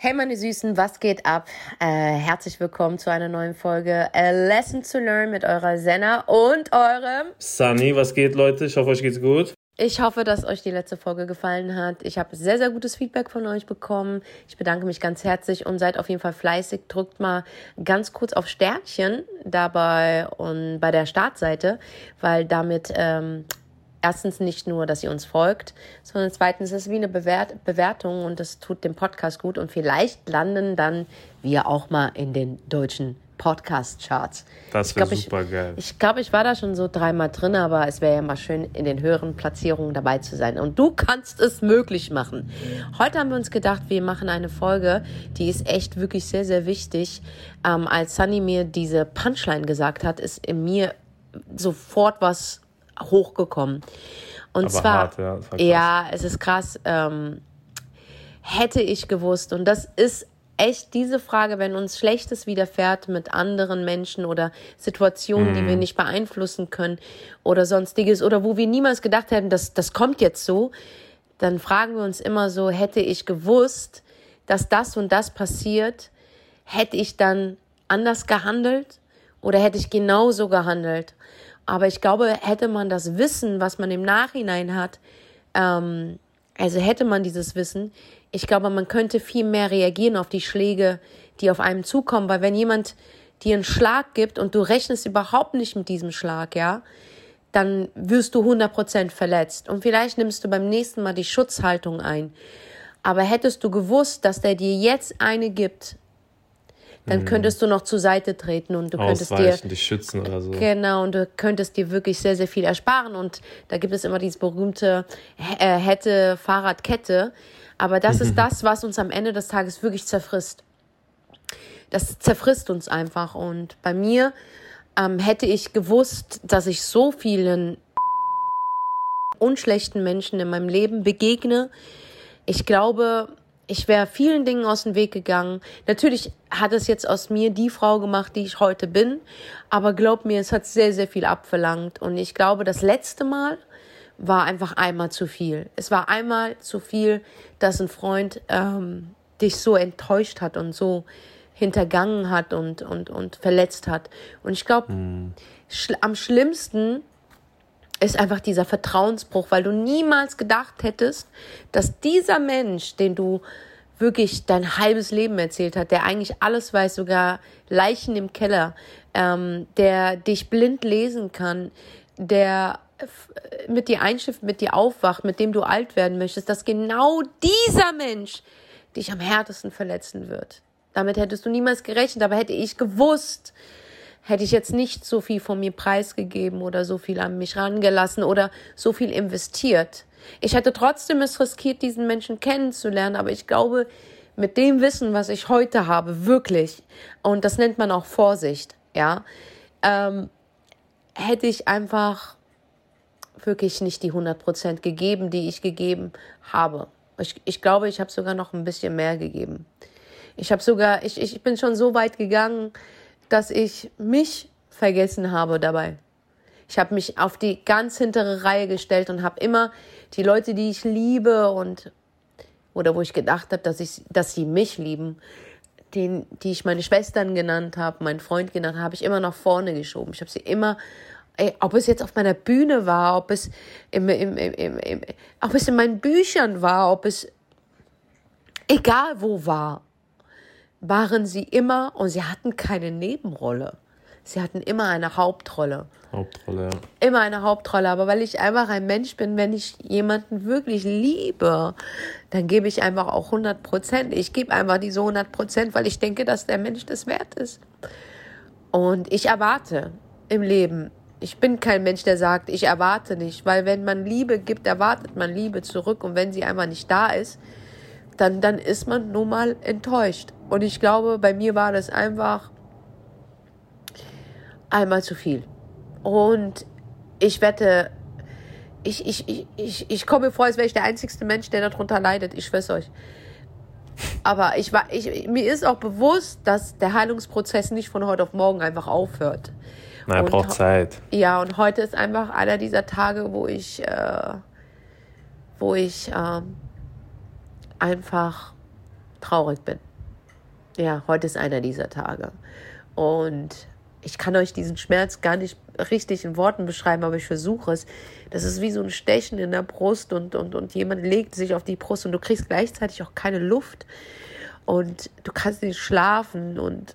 Hey meine Süßen, was geht ab? Äh, herzlich willkommen zu einer neuen Folge A Lesson to Learn mit eurer Senna und eurem Sunny. Was geht, Leute? Ich hoffe, euch geht's gut. Ich hoffe, dass euch die letzte Folge gefallen hat. Ich habe sehr, sehr gutes Feedback von euch bekommen. Ich bedanke mich ganz herzlich und seid auf jeden Fall fleißig. Drückt mal ganz kurz auf Sternchen dabei und bei der Startseite, weil damit ähm, erstens nicht nur, dass ihr uns folgt, sondern zweitens ist es wie eine Bewert Bewertung und das tut dem Podcast gut und vielleicht landen dann wir auch mal in den deutschen Podcast-Charts. Das wäre super ich, geil. Ich glaube, ich war da schon so dreimal drin, aber es wäre ja mal schön, in den höheren Platzierungen dabei zu sein. Und du kannst es möglich machen. Heute haben wir uns gedacht, wir machen eine Folge, die ist echt wirklich sehr, sehr wichtig. Ähm, als Sunny mir diese Punchline gesagt hat, ist in mir sofort was hochgekommen. Und Aber zwar, hart, ja, ja, es ist krass. Ähm, hätte ich gewusst, und das ist echt diese Frage, wenn uns Schlechtes widerfährt mit anderen Menschen oder Situationen, mm. die wir mhm. nicht beeinflussen können oder sonstiges oder wo wir niemals gedacht hätten, dass das kommt jetzt so, dann fragen wir uns immer so, hätte ich gewusst, dass das und das passiert, hätte ich dann anders gehandelt oder hätte ich genauso gehandelt? Aber ich glaube, hätte man das Wissen, was man im Nachhinein hat, ähm, also hätte man dieses Wissen, ich glaube, man könnte viel mehr reagieren auf die Schläge, die auf einem zukommen. Weil wenn jemand dir einen Schlag gibt und du rechnest überhaupt nicht mit diesem Schlag, ja, dann wirst du 100% verletzt. Und vielleicht nimmst du beim nächsten Mal die Schutzhaltung ein. Aber hättest du gewusst, dass der dir jetzt eine gibt, dann mhm. könntest du noch zur Seite treten und du könntest dir dich schützen oder so. Genau und du könntest dir wirklich sehr sehr viel ersparen und da gibt es immer dieses berühmte äh, hätte Fahrradkette, aber das ist das, was uns am Ende des Tages wirklich zerfrisst. Das zerfrisst uns einfach und bei mir ähm, hätte ich gewusst, dass ich so vielen unschlechten Menschen in meinem Leben begegne. Ich glaube, ich wäre vielen Dingen aus dem Weg gegangen. Natürlich hat es jetzt aus mir die Frau gemacht, die ich heute bin. Aber glaub mir, es hat sehr, sehr viel abverlangt. Und ich glaube, das letzte Mal war einfach einmal zu viel. Es war einmal zu viel, dass ein Freund ähm, dich so enttäuscht hat und so hintergangen hat und, und, und verletzt hat. Und ich glaube, hm. schl am schlimmsten ist einfach dieser Vertrauensbruch, weil du niemals gedacht hättest, dass dieser Mensch, den du wirklich dein halbes Leben erzählt hat, der eigentlich alles weiß, sogar Leichen im Keller, ähm, der dich blind lesen kann, der mit dir einschifft, mit dir aufwacht, mit dem du alt werden möchtest, dass genau dieser Mensch dich am härtesten verletzen wird. Damit hättest du niemals gerechnet, aber hätte ich gewusst, hätte ich jetzt nicht so viel von mir preisgegeben oder so viel an mich rangelassen oder so viel investiert. Ich hätte trotzdem es riskiert, diesen Menschen kennenzulernen, aber ich glaube, mit dem Wissen, was ich heute habe, wirklich, und das nennt man auch Vorsicht, ja, ähm, hätte ich einfach wirklich nicht die 100% gegeben, die ich gegeben habe. Ich, ich glaube, ich habe sogar noch ein bisschen mehr gegeben. Ich habe sogar, ich, ich bin schon so weit gegangen, dass ich mich vergessen habe dabei. Ich habe mich auf die ganz hintere Reihe gestellt und habe immer die Leute, die ich liebe und oder wo ich gedacht habe, dass dass sie mich lieben, den, die ich meine Schwestern genannt habe, meinen Freund genannt habe, habe ich immer nach vorne geschoben. Ich habe sie immer, ey, ob es jetzt auf meiner Bühne war, ob es im, im, im, ob es in meinen Büchern war, ob es egal wo war waren sie immer und sie hatten keine Nebenrolle. Sie hatten immer eine Hauptrolle. Hauptrolle, ja. Immer eine Hauptrolle. Aber weil ich einfach ein Mensch bin, wenn ich jemanden wirklich liebe, dann gebe ich einfach auch 100 Prozent. Ich gebe einfach diese 100 Prozent, weil ich denke, dass der Mensch das wert ist. Und ich erwarte im Leben. Ich bin kein Mensch, der sagt, ich erwarte nicht. Weil wenn man Liebe gibt, erwartet man Liebe zurück. Und wenn sie einmal nicht da ist, dann, dann ist man nun mal enttäuscht. Und ich glaube, bei mir war das einfach einmal zu viel. Und ich wette, ich, ich, ich, ich, ich komme mir vor, als wäre ich der einzigste Mensch, der darunter leidet. Ich schwör's euch. Aber ich war, ich, mir ist auch bewusst, dass der Heilungsprozess nicht von heute auf morgen einfach aufhört. Na, er braucht Zeit. Ja, und heute ist einfach einer dieser Tage, wo ich, äh, wo ich äh, einfach traurig bin. Ja, heute ist einer dieser Tage. Und ich kann euch diesen Schmerz gar nicht richtig in Worten beschreiben, aber ich versuche es. Das ist wie so ein Stechen in der Brust und, und, und jemand legt sich auf die Brust und du kriegst gleichzeitig auch keine Luft und du kannst nicht schlafen und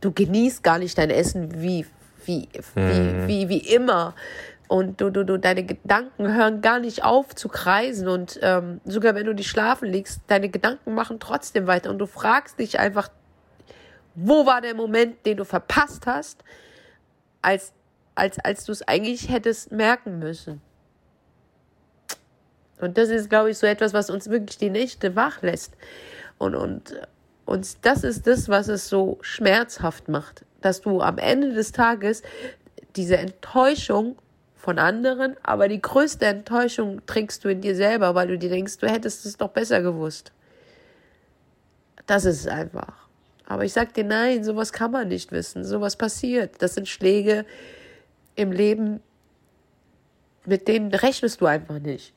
du genießt gar nicht dein Essen wie, wie, mhm. wie, wie, wie immer. Und du, du, du, deine Gedanken hören gar nicht auf zu kreisen. Und ähm, sogar wenn du dich schlafen legst, deine Gedanken machen trotzdem weiter. Und du fragst dich einfach, wo war der Moment, den du verpasst hast, als, als, als du es eigentlich hättest merken müssen. Und das ist, glaube ich, so etwas, was uns wirklich die Nächte wach lässt. Und, und, und das ist das, was es so schmerzhaft macht, dass du am Ende des Tages diese Enttäuschung von anderen, aber die größte Enttäuschung trägst du in dir selber, weil du dir denkst, du hättest es doch besser gewusst. Das ist es einfach. Aber ich sag dir, nein, sowas kann man nicht wissen. Sowas passiert. Das sind Schläge im Leben, mit denen rechnest du einfach nicht.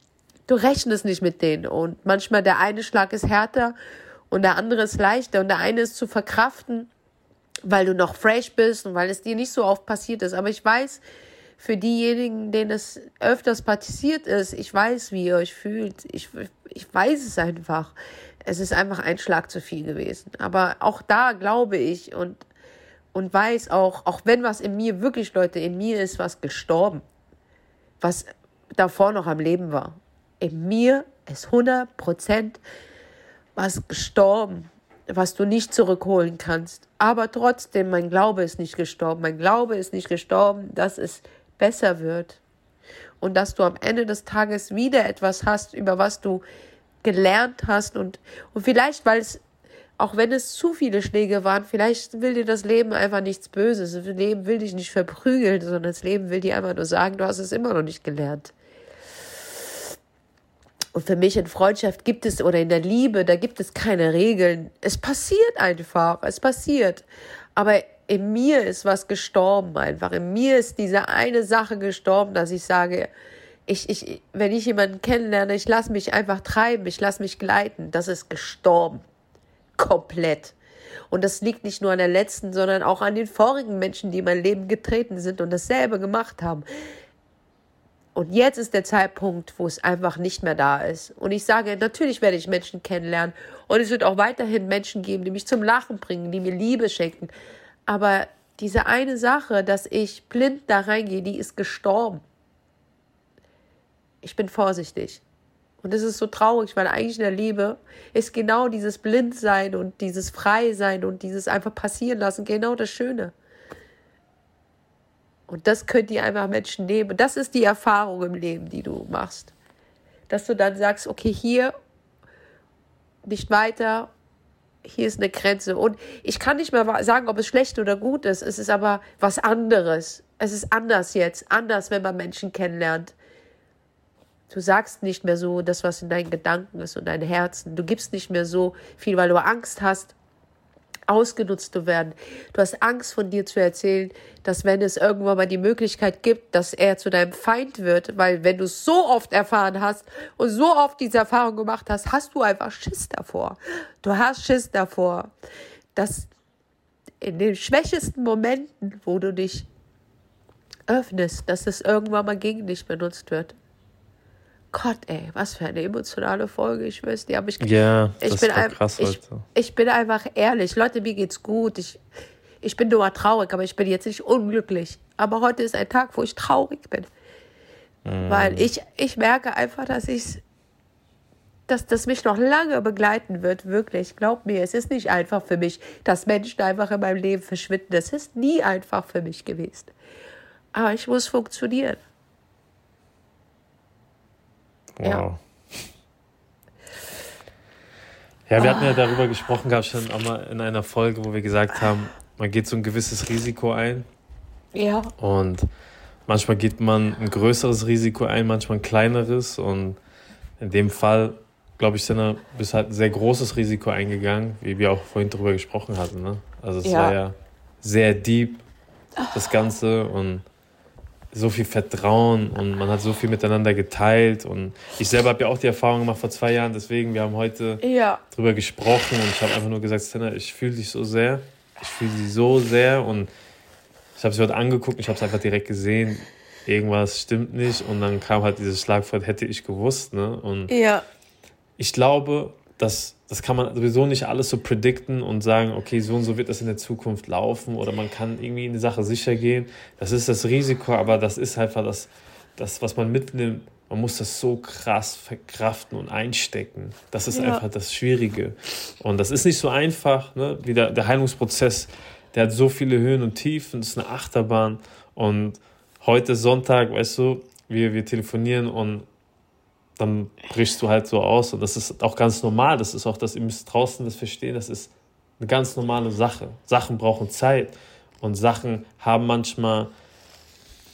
Du rechnest nicht mit denen. Und manchmal der eine Schlag ist härter und der andere ist leichter und der eine ist zu verkraften, weil du noch fresh bist und weil es dir nicht so oft passiert ist. Aber ich weiß, für diejenigen, denen es öfters passiert ist, ich weiß, wie ihr euch fühlt. Ich, ich weiß es einfach. Es ist einfach ein Schlag zu viel gewesen. Aber auch da glaube ich und, und weiß auch, auch wenn was in mir, wirklich Leute, in mir ist was gestorben, was davor noch am Leben war. In mir ist 100 Prozent was gestorben, was du nicht zurückholen kannst. Aber trotzdem, mein Glaube ist nicht gestorben. Mein Glaube ist nicht gestorben, dass es besser wird. Und dass du am Ende des Tages wieder etwas hast, über was du gelernt hast. Und, und vielleicht, weil es, auch wenn es zu viele Schläge waren, vielleicht will dir das Leben einfach nichts Böses. Das Leben will dich nicht verprügeln, sondern das Leben will dir einfach nur sagen, du hast es immer noch nicht gelernt. Und für mich in Freundschaft gibt es oder in der Liebe, da gibt es keine Regeln. Es passiert einfach, es passiert. Aber in mir ist was gestorben einfach. In mir ist diese eine Sache gestorben, dass ich sage, ich, ich, wenn ich jemanden kennenlerne, ich lasse mich einfach treiben, ich lasse mich gleiten. Das ist gestorben. Komplett. Und das liegt nicht nur an der letzten, sondern auch an den vorigen Menschen, die in mein Leben getreten sind und dasselbe gemacht haben. Und jetzt ist der Zeitpunkt, wo es einfach nicht mehr da ist. Und ich sage, natürlich werde ich Menschen kennenlernen. Und es wird auch weiterhin Menschen geben, die mich zum Lachen bringen, die mir Liebe schenken. Aber diese eine Sache, dass ich blind da reingehe, die ist gestorben. Ich bin vorsichtig. Und das ist so traurig, weil eigentlich in der Liebe ist genau dieses Blindsein und dieses Freisein und dieses einfach passieren lassen genau das Schöne. Und das könnt ihr einfach Menschen nehmen. Das ist die Erfahrung im Leben, die du machst. Dass du dann sagst, okay, hier nicht weiter, hier ist eine Grenze. Und ich kann nicht mehr sagen, ob es schlecht oder gut ist. Es ist aber was anderes. Es ist anders jetzt. Anders, wenn man Menschen kennenlernt. Du sagst nicht mehr so das, was in deinen Gedanken ist und deinem Herzen. Du gibst nicht mehr so viel, weil du Angst hast, ausgenutzt zu werden. Du hast Angst von dir zu erzählen, dass wenn es irgendwann mal die Möglichkeit gibt, dass er zu deinem Feind wird, weil wenn du es so oft erfahren hast und so oft diese Erfahrung gemacht hast, hast du einfach Schiss davor. Du hast Schiss davor, dass in den schwächesten Momenten, wo du dich öffnest, dass es irgendwann mal gegen dich benutzt wird. Gott, ey, was für eine emotionale Folge, ich weiß nicht. Aber ich, ja, ich, bin ein, krass ich, ich bin einfach ehrlich. Leute, mir geht's gut. Ich, ich bin nur traurig, aber ich bin jetzt nicht unglücklich. Aber heute ist ein Tag, wo ich traurig bin. Mm. Weil ich, ich merke einfach, dass ich dass das mich noch lange begleiten wird, wirklich. Glaub mir, es ist nicht einfach für mich, dass Menschen einfach in meinem Leben verschwinden. Das ist nie einfach für mich gewesen. Aber ich muss funktionieren. Wow. Ja. Ja, wir hatten ja darüber gesprochen, gab es schon einmal in einer Folge, wo wir gesagt haben, man geht so ein gewisses Risiko ein. Ja. Und manchmal geht man ein größeres Risiko ein, manchmal ein kleineres. Und in dem Fall, glaube ich, sind wir bis halt ein sehr großes Risiko eingegangen, wie wir auch vorhin darüber gesprochen hatten. Ne? Also es ja. war ja sehr deep, das Ganze. Und so viel Vertrauen und man hat so viel miteinander geteilt. Und ich selber habe ja auch die Erfahrung gemacht vor zwei Jahren, deswegen, wir haben heute ja. drüber gesprochen und ich habe einfach nur gesagt, Stena, ich fühle dich so sehr. Ich fühle sie so sehr und ich habe sie heute angeguckt, ich habe es einfach direkt gesehen, irgendwas stimmt nicht und dann kam halt dieses Schlagwort, hätte ich gewusst. Ne? Und ja. ich glaube, dass das kann man sowieso nicht alles so predikten und sagen, okay, so und so wird das in der Zukunft laufen oder man kann irgendwie in die Sache sicher gehen. Das ist das Risiko, aber das ist einfach das, das was man mitnimmt. Man muss das so krass verkraften und einstecken. Das ist ja. einfach das Schwierige. Und das ist nicht so einfach, ne? wie der, der Heilungsprozess, der hat so viele Höhen und Tiefen, das ist eine Achterbahn. Und heute Sonntag, weißt du, wir, wir telefonieren und dann brichst du halt so aus. Und das ist auch ganz normal. Das ist auch das, ihr müsst draußen das verstehen, das ist eine ganz normale Sache. Sachen brauchen Zeit. Und Sachen haben manchmal,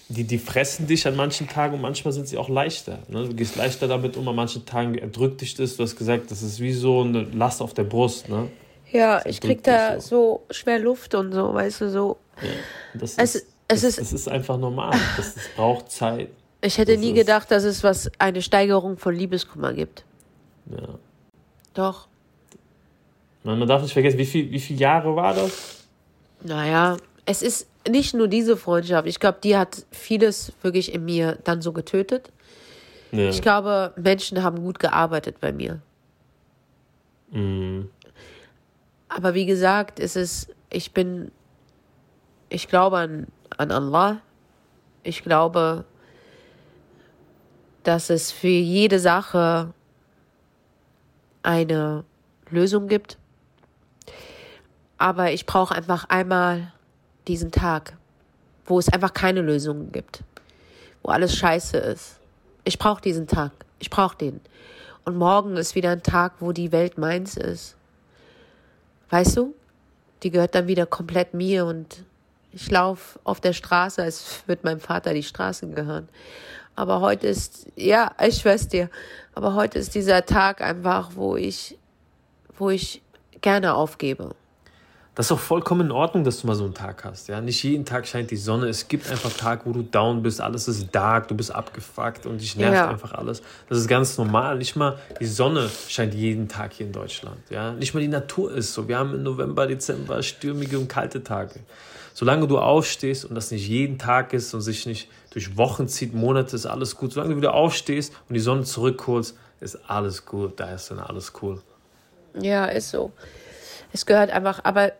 die, die fressen dich an manchen Tagen und manchmal sind sie auch leichter. Ne? Du gehst leichter damit um, an manchen Tagen erdrückt dich das. Du hast gesagt, das ist wie so eine Last auf der Brust. Ne? Ja, ich krieg da so. so schwer Luft und so, weißt du, so. Ja, das, es, ist, es, das, ist, das ist einfach normal. Das, das braucht Zeit. Ich hätte das nie gedacht, dass es was eine Steigerung von Liebeskummer gibt. Ja. Doch. Man, man darf nicht vergessen, wie, viel, wie viele Jahre war das? Naja, es ist nicht nur diese Freundschaft. Ich glaube, die hat vieles wirklich in mir dann so getötet. Ja. Ich glaube, Menschen haben gut gearbeitet bei mir. Mhm. Aber wie gesagt, es ist, ich bin, ich glaube an, an Allah. Ich glaube, dass es für jede Sache eine Lösung gibt. Aber ich brauche einfach einmal diesen Tag, wo es einfach keine Lösungen gibt, wo alles scheiße ist. Ich brauche diesen Tag. Ich brauche den. Und morgen ist wieder ein Tag, wo die Welt meins ist. Weißt du? Die gehört dann wieder komplett mir und ich laufe auf der Straße, als würde meinem Vater die Straßen gehören. Aber heute ist, ja, ich schwör's dir, aber heute ist dieser Tag einfach, wo ich, wo ich gerne aufgebe. Das ist auch vollkommen in Ordnung, dass du mal so einen Tag hast. Ja? Nicht jeden Tag scheint die Sonne. Es gibt einfach Tag, wo du down bist, alles ist dark, du bist abgefuckt und dich nervt ja. einfach alles. Das ist ganz normal. Nicht mal die Sonne scheint jeden Tag hier in Deutschland. Ja? Nicht mal die Natur ist so. Wir haben im November, Dezember stürmige und kalte Tage. Solange du aufstehst und das nicht jeden Tag ist und sich nicht durch Wochen zieht, Monate, ist alles gut. Solange du wieder aufstehst und die Sonne zurückholst, ist alles gut. Da ist dann alles cool. Ja, ist so. Es gehört einfach, aber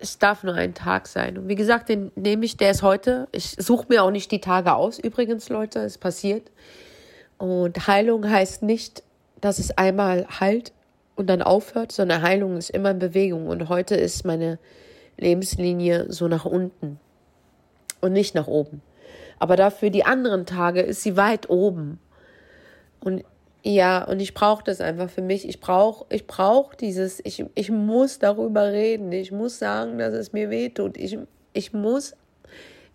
es darf nur ein Tag sein. Und wie gesagt, den nehme ich, der ist heute. Ich suche mir auch nicht die Tage aus, übrigens, Leute, es passiert. Und Heilung heißt nicht, dass es einmal heilt und dann aufhört, sondern Heilung ist immer in Bewegung. Und heute ist meine Lebenslinie so nach unten und nicht nach oben. Aber dafür die anderen Tage ist sie weit oben. Und ja, und ich brauche das einfach für mich. Ich brauche ich brauch dieses, ich, ich muss darüber reden. Ich muss sagen, dass es mir wehtut. Ich, ich, muss,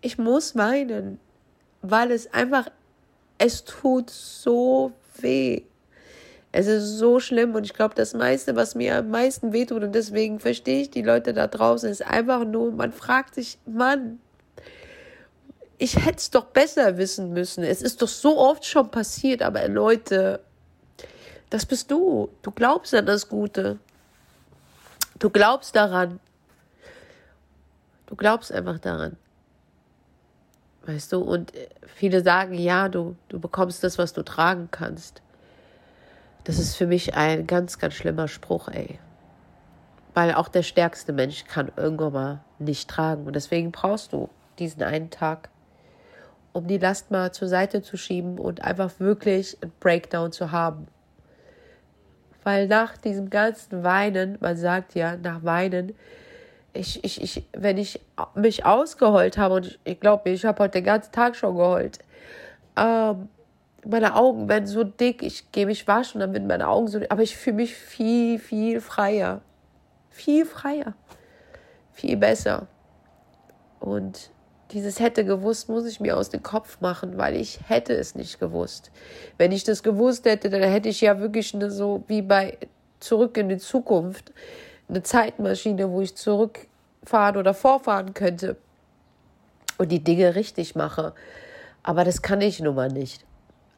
ich muss weinen, weil es einfach, es tut so weh. Es ist so schlimm und ich glaube, das meiste, was mir am meisten wehtut und deswegen verstehe ich die Leute da draußen, ist einfach nur, man fragt sich, Mann, ich hätte es doch besser wissen müssen. Es ist doch so oft schon passiert, aber Leute, das bist du. Du glaubst an das Gute. Du glaubst daran. Du glaubst einfach daran. Weißt du, und viele sagen, ja, du, du bekommst das, was du tragen kannst. Das ist für mich ein ganz, ganz schlimmer Spruch, ey. Weil auch der stärkste Mensch kann irgendwann mal nicht tragen. Und deswegen brauchst du diesen einen Tag, um die Last mal zur Seite zu schieben und einfach wirklich einen Breakdown zu haben. Weil nach diesem ganzen Weinen, man sagt ja, nach Weinen, ich, ich, ich, wenn ich mich ausgeheult habe, und ich, ich glaube, ich habe heute den ganzen Tag schon geheult, ähm, meine Augen werden so dick, ich gehe mich waschen, dann werden meine Augen so dick, aber ich fühle mich viel, viel freier. Viel freier. Viel besser. Und dieses hätte gewusst, muss ich mir aus dem Kopf machen, weil ich hätte es nicht gewusst. Wenn ich das gewusst hätte, dann hätte ich ja wirklich eine so wie bei Zurück in die Zukunft eine Zeitmaschine, wo ich zurückfahren oder vorfahren könnte und die Dinge richtig mache. Aber das kann ich nun mal nicht.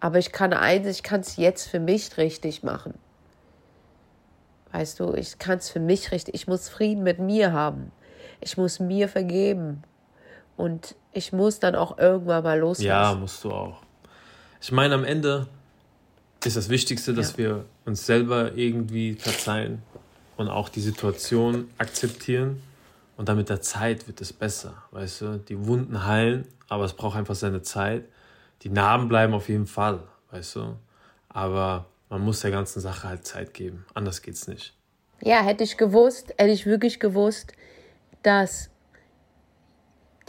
Aber ich kann eins, ich kann es jetzt für mich richtig machen. Weißt du, ich kann es für mich richtig, ich muss Frieden mit mir haben. Ich muss mir vergeben. Und ich muss dann auch irgendwann mal loslassen. Ja, musst du auch. Ich meine, am Ende ist das Wichtigste, dass ja. wir uns selber irgendwie verzeihen und auch die Situation akzeptieren. Und dann mit der Zeit wird es besser, weißt du? Die Wunden heilen, aber es braucht einfach seine Zeit. Die Narben bleiben auf jeden Fall, weißt du? Aber man muss der ganzen Sache halt Zeit geben. Anders geht's nicht. Ja, hätte ich gewusst, hätte ich wirklich gewusst, dass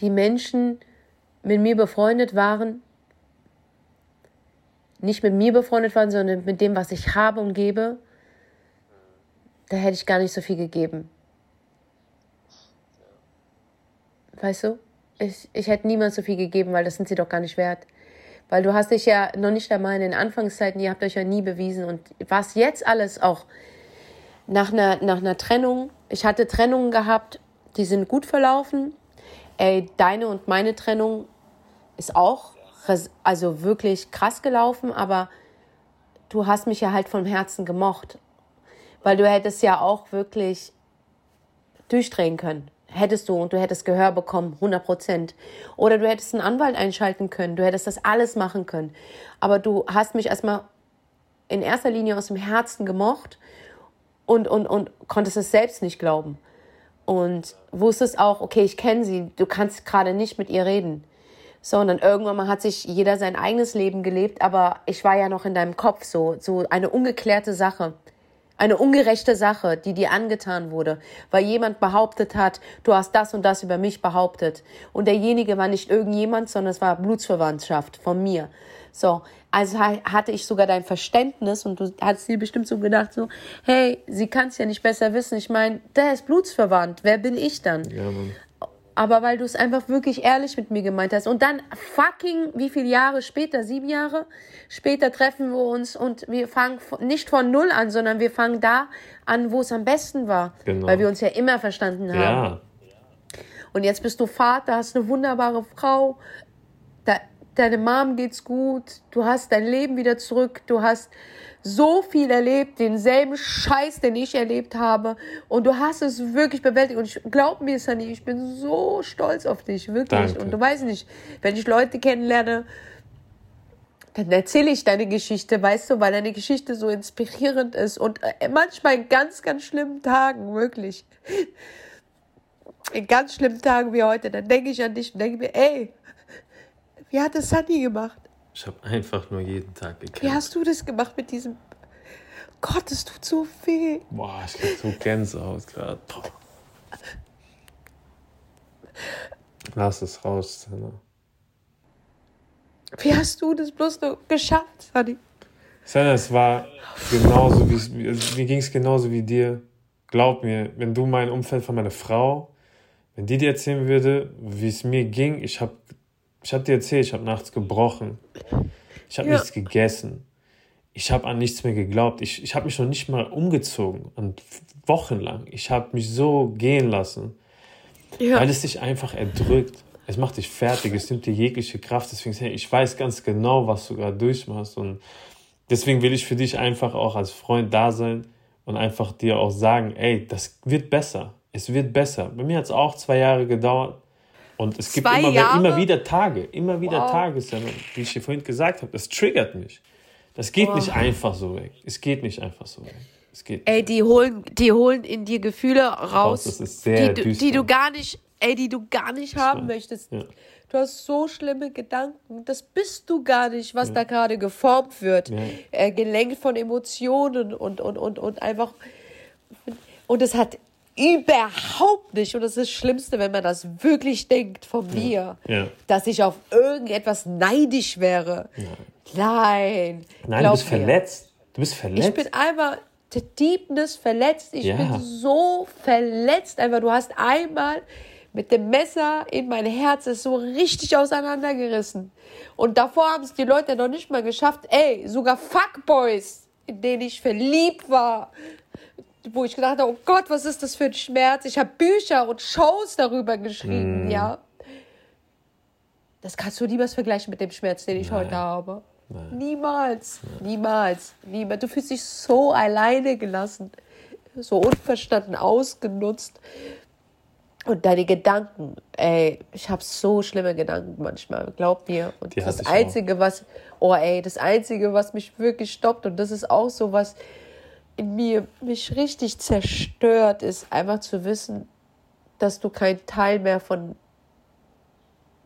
die Menschen mit mir befreundet waren, nicht mit mir befreundet waren, sondern mit dem, was ich habe und gebe, da hätte ich gar nicht so viel gegeben. Weißt du? Ich, ich hätte niemals so viel gegeben, weil das sind sie doch gar nicht wert. Weil du hast dich ja noch nicht einmal in den Anfangszeiten, ihr habt euch ja nie bewiesen. Und was jetzt alles auch nach einer, nach einer Trennung, ich hatte Trennungen gehabt, die sind gut verlaufen. Ey, deine und meine Trennung ist auch also wirklich krass gelaufen, aber du hast mich ja halt vom Herzen gemocht. Weil du hättest ja auch wirklich durchdrehen können. Hättest du und du hättest Gehör bekommen, 100 Prozent. Oder du hättest einen Anwalt einschalten können, du hättest das alles machen können. Aber du hast mich erstmal in erster Linie aus dem Herzen gemocht und, und, und konntest es selbst nicht glauben. Und wusstest auch, okay, ich kenne sie, du kannst gerade nicht mit ihr reden. So, und dann irgendwann mal hat sich jeder sein eigenes Leben gelebt, aber ich war ja noch in deinem Kopf so, so eine ungeklärte Sache. Eine ungerechte Sache, die dir angetan wurde, weil jemand behauptet hat, du hast das und das über mich behauptet. Und derjenige war nicht irgendjemand, sondern es war Blutsverwandtschaft von mir. So, also hatte ich sogar dein Verständnis und du hast dir bestimmt so gedacht, so, hey, sie kann es ja nicht besser wissen. Ich meine, der ist blutsverwandt. Wer bin ich dann? Ja, Mann. Aber weil du es einfach wirklich ehrlich mit mir gemeint hast. Und dann fucking, wie viele Jahre später, sieben Jahre später treffen wir uns und wir fangen nicht von null an, sondern wir fangen da an, wo es am besten war. Genau. Weil wir uns ja immer verstanden haben. Ja. Und jetzt bist du Vater, hast eine wunderbare Frau, da, deine Mom geht's gut, du hast dein Leben wieder zurück, du hast so viel erlebt, denselben Scheiß, den ich erlebt habe. Und du hast es wirklich bewältigt. Und ich glaub mir, Sunny, ich bin so stolz auf dich, wirklich. Danke. Und du weißt nicht, wenn ich Leute kennenlerne, dann erzähle ich deine Geschichte, weißt du, weil deine Geschichte so inspirierend ist. Und äh, manchmal in ganz, ganz schlimmen Tagen, wirklich. In ganz schlimmen Tagen wie heute, dann denke ich an dich und denke mir, ey, wie hat das Sunny gemacht? Ich habe einfach nur jeden Tag gekämpft. Wie hast du das gemacht mit diesem. Gott, es tut so weh. Boah, ich krieg so Gänsehaut gerade. Lass es raus, Senna. Wie hast du das bloß noch geschafft, Sadi? Senna, es war genauso wie mir ging es genauso wie dir. Glaub mir, wenn du mein Umfeld von meiner Frau, wenn die dir erzählen würde, wie es mir ging, ich habe ich habe dir erzählt, ich habe nachts gebrochen. Ich habe ja. nichts gegessen. Ich habe an nichts mehr geglaubt. Ich, ich habe mich noch nicht mal umgezogen. Und wochenlang. Ich habe mich so gehen lassen. Ja. Weil es dich einfach erdrückt. Es macht dich fertig. Es nimmt dir jegliche Kraft. Deswegen, ich weiß ganz genau, was du gerade durchmachst. Und deswegen will ich für dich einfach auch als Freund da sein und einfach dir auch sagen, ey, das wird besser. Es wird besser. Bei mir hat es auch zwei Jahre gedauert. Und es gibt immer, immer, wieder Tage, immer wieder wow. Tage, wie ich dir vorhin gesagt habe, das triggert mich. Das geht wow. nicht einfach so weg. Es geht nicht einfach so weg. Es geht ey, die holen, die holen in dir Gefühle raus, ist sehr die, die du gar nicht, ey, die du gar nicht haben möchtest. Ja. Du hast so schlimme Gedanken. Das bist du gar nicht, was ja. da gerade geformt wird. Ja. Äh, gelenkt von Emotionen und, und, und, und einfach. Und es hat Überhaupt nicht. Und das ist das Schlimmste, wenn man das wirklich denkt von mir, ja. dass ich auf irgendetwas neidisch wäre. Nein. Nein, du bist mir. verletzt. Du bist verletzt. Ich bin einfach der Deepness verletzt. Ich bin so verletzt. Einfach, du hast einmal mit dem Messer in mein Herz es so richtig auseinandergerissen. Und davor haben es die Leute noch nicht mal geschafft. Ey, sogar Fuckboys, in denen ich verliebt war, wo ich gedacht habe, oh Gott, was ist das für ein Schmerz? Ich habe Bücher und Shows darüber geschrieben, mm. ja. Das kannst du niemals vergleichen mit dem Schmerz, den ich Nein. heute habe. Nein. Niemals, Nein. niemals, niemals. Du fühlst dich so alleine gelassen, so unverstanden ausgenutzt. Und deine Gedanken, ey, ich habe so schlimme Gedanken manchmal, glaub mir. Und Die das Einzige, auch. was, oh ey, das Einzige, was mich wirklich stoppt, und das ist auch so was in mir mich richtig zerstört, ist einfach zu wissen, dass du kein Teil mehr von,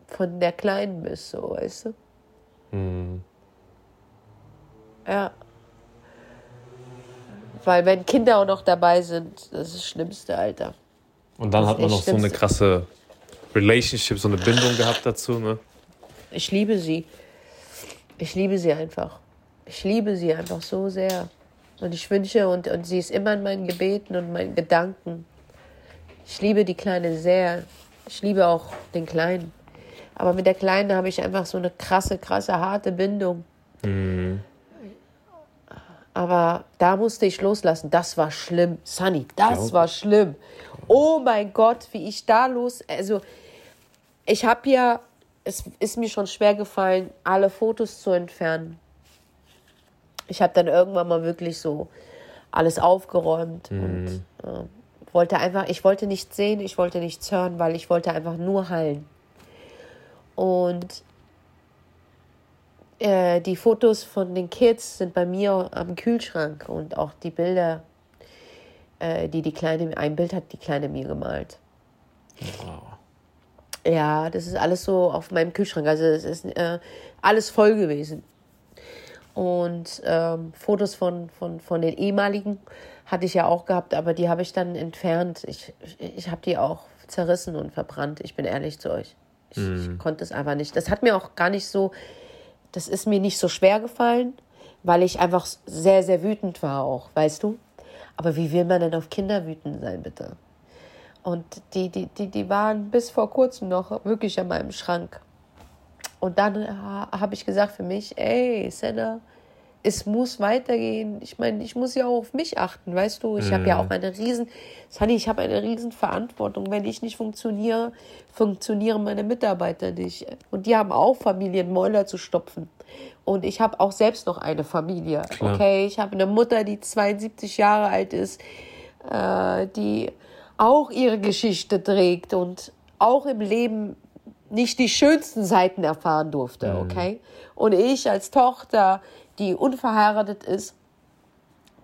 von der Kleinen bist, so, weißt du? Mhm. Ja. Weil wenn Kinder auch noch dabei sind, das ist das Schlimmste, Alter. Und dann hat man noch so eine krasse Relationship, so eine Bindung gehabt dazu, ne? Ich liebe sie. Ich liebe sie einfach. Ich liebe sie einfach so sehr. Und ich wünsche, und, und sie ist immer in meinen Gebeten und meinen Gedanken. Ich liebe die Kleine sehr. Ich liebe auch den Kleinen. Aber mit der Kleinen habe ich einfach so eine krasse, krasse, harte Bindung. Mhm. Aber da musste ich loslassen. Das war schlimm. Sunny, das war schlimm. Oh mein Gott, wie ich da los. Also, ich habe ja. Es ist mir schon schwer gefallen, alle Fotos zu entfernen. Ich habe dann irgendwann mal wirklich so alles aufgeräumt mhm. und äh, wollte einfach, ich wollte nichts sehen, ich wollte nichts hören, weil ich wollte einfach nur heilen. Und äh, die Fotos von den Kids sind bei mir am Kühlschrank und auch die Bilder, äh, die die Kleine, ein Bild hat die Kleine mir gemalt. Wow. Ja, das ist alles so auf meinem Kühlschrank. Also es ist äh, alles voll gewesen. Und ähm, Fotos von, von, von den ehemaligen hatte ich ja auch gehabt, aber die habe ich dann entfernt. Ich, ich habe die auch zerrissen und verbrannt. Ich bin ehrlich zu euch. Ich, mm. ich mhm. konnte es einfach nicht. Das hat mir auch gar nicht so das ist mir nicht so schwer gefallen, weil ich einfach sehr, sehr wütend war auch, weißt du? Aber wie will man denn auf Kinder wütend sein, bitte? Und die, die, die, die waren bis vor kurzem noch wirklich an meinem Schrank. Und dann habe ich gesagt für mich, ey, Senna, es muss weitergehen. Ich meine, ich muss ja auch auf mich achten, weißt du? Ich mhm. habe ja auch eine riesen, Sunny, ich habe eine riesen Verantwortung. Wenn ich nicht funktioniere, funktionieren meine Mitarbeiter nicht. Und die haben auch Familien, Mäuler zu stopfen. Und ich habe auch selbst noch eine Familie. Klar. Okay, ich habe eine Mutter, die 72 Jahre alt ist, äh, die auch ihre Geschichte trägt und auch im Leben nicht die schönsten Seiten erfahren durfte, mhm. okay? Und ich als Tochter, die unverheiratet ist,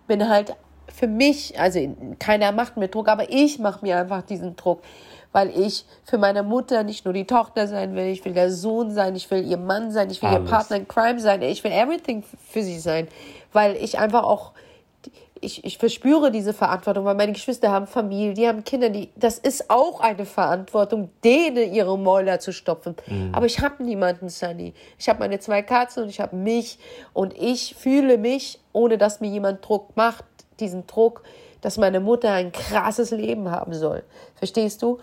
bin halt für mich, also keiner macht mir Druck, aber ich mache mir einfach diesen Druck, weil ich für meine Mutter nicht nur die Tochter sein will, ich will der Sohn sein, ich will ihr Mann sein, ich will Alles. ihr Partner in Crime sein, ich will everything für sie sein, weil ich einfach auch ich, ich verspüre diese Verantwortung, weil meine Geschwister haben Familie, die haben Kinder, die, das ist auch eine Verantwortung, denen ihre Mäuler zu stopfen. Mhm. Aber ich habe niemanden, Sunny. Ich habe meine zwei Katzen und ich habe mich und ich fühle mich, ohne dass mir jemand Druck macht, diesen Druck, dass meine Mutter ein krasses Leben haben soll. Verstehst du?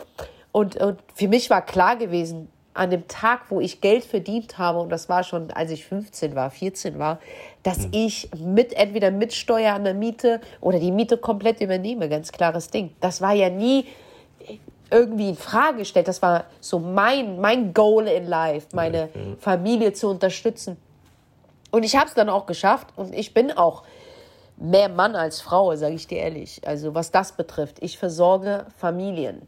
Und, und für mich war klar gewesen, an dem Tag, wo ich Geld verdient habe, und das war schon, als ich 15 war, 14 war, dass mhm. ich mit entweder mit Steuer an der Miete oder die Miete komplett übernehme. Ganz klares Ding. Das war ja nie irgendwie in Frage gestellt. Das war so mein, mein Goal in life, meine mhm. Familie zu unterstützen. Und ich habe es dann auch geschafft und ich bin auch mehr Mann als Frau, sage ich dir ehrlich. Also was das betrifft. Ich versorge Familien.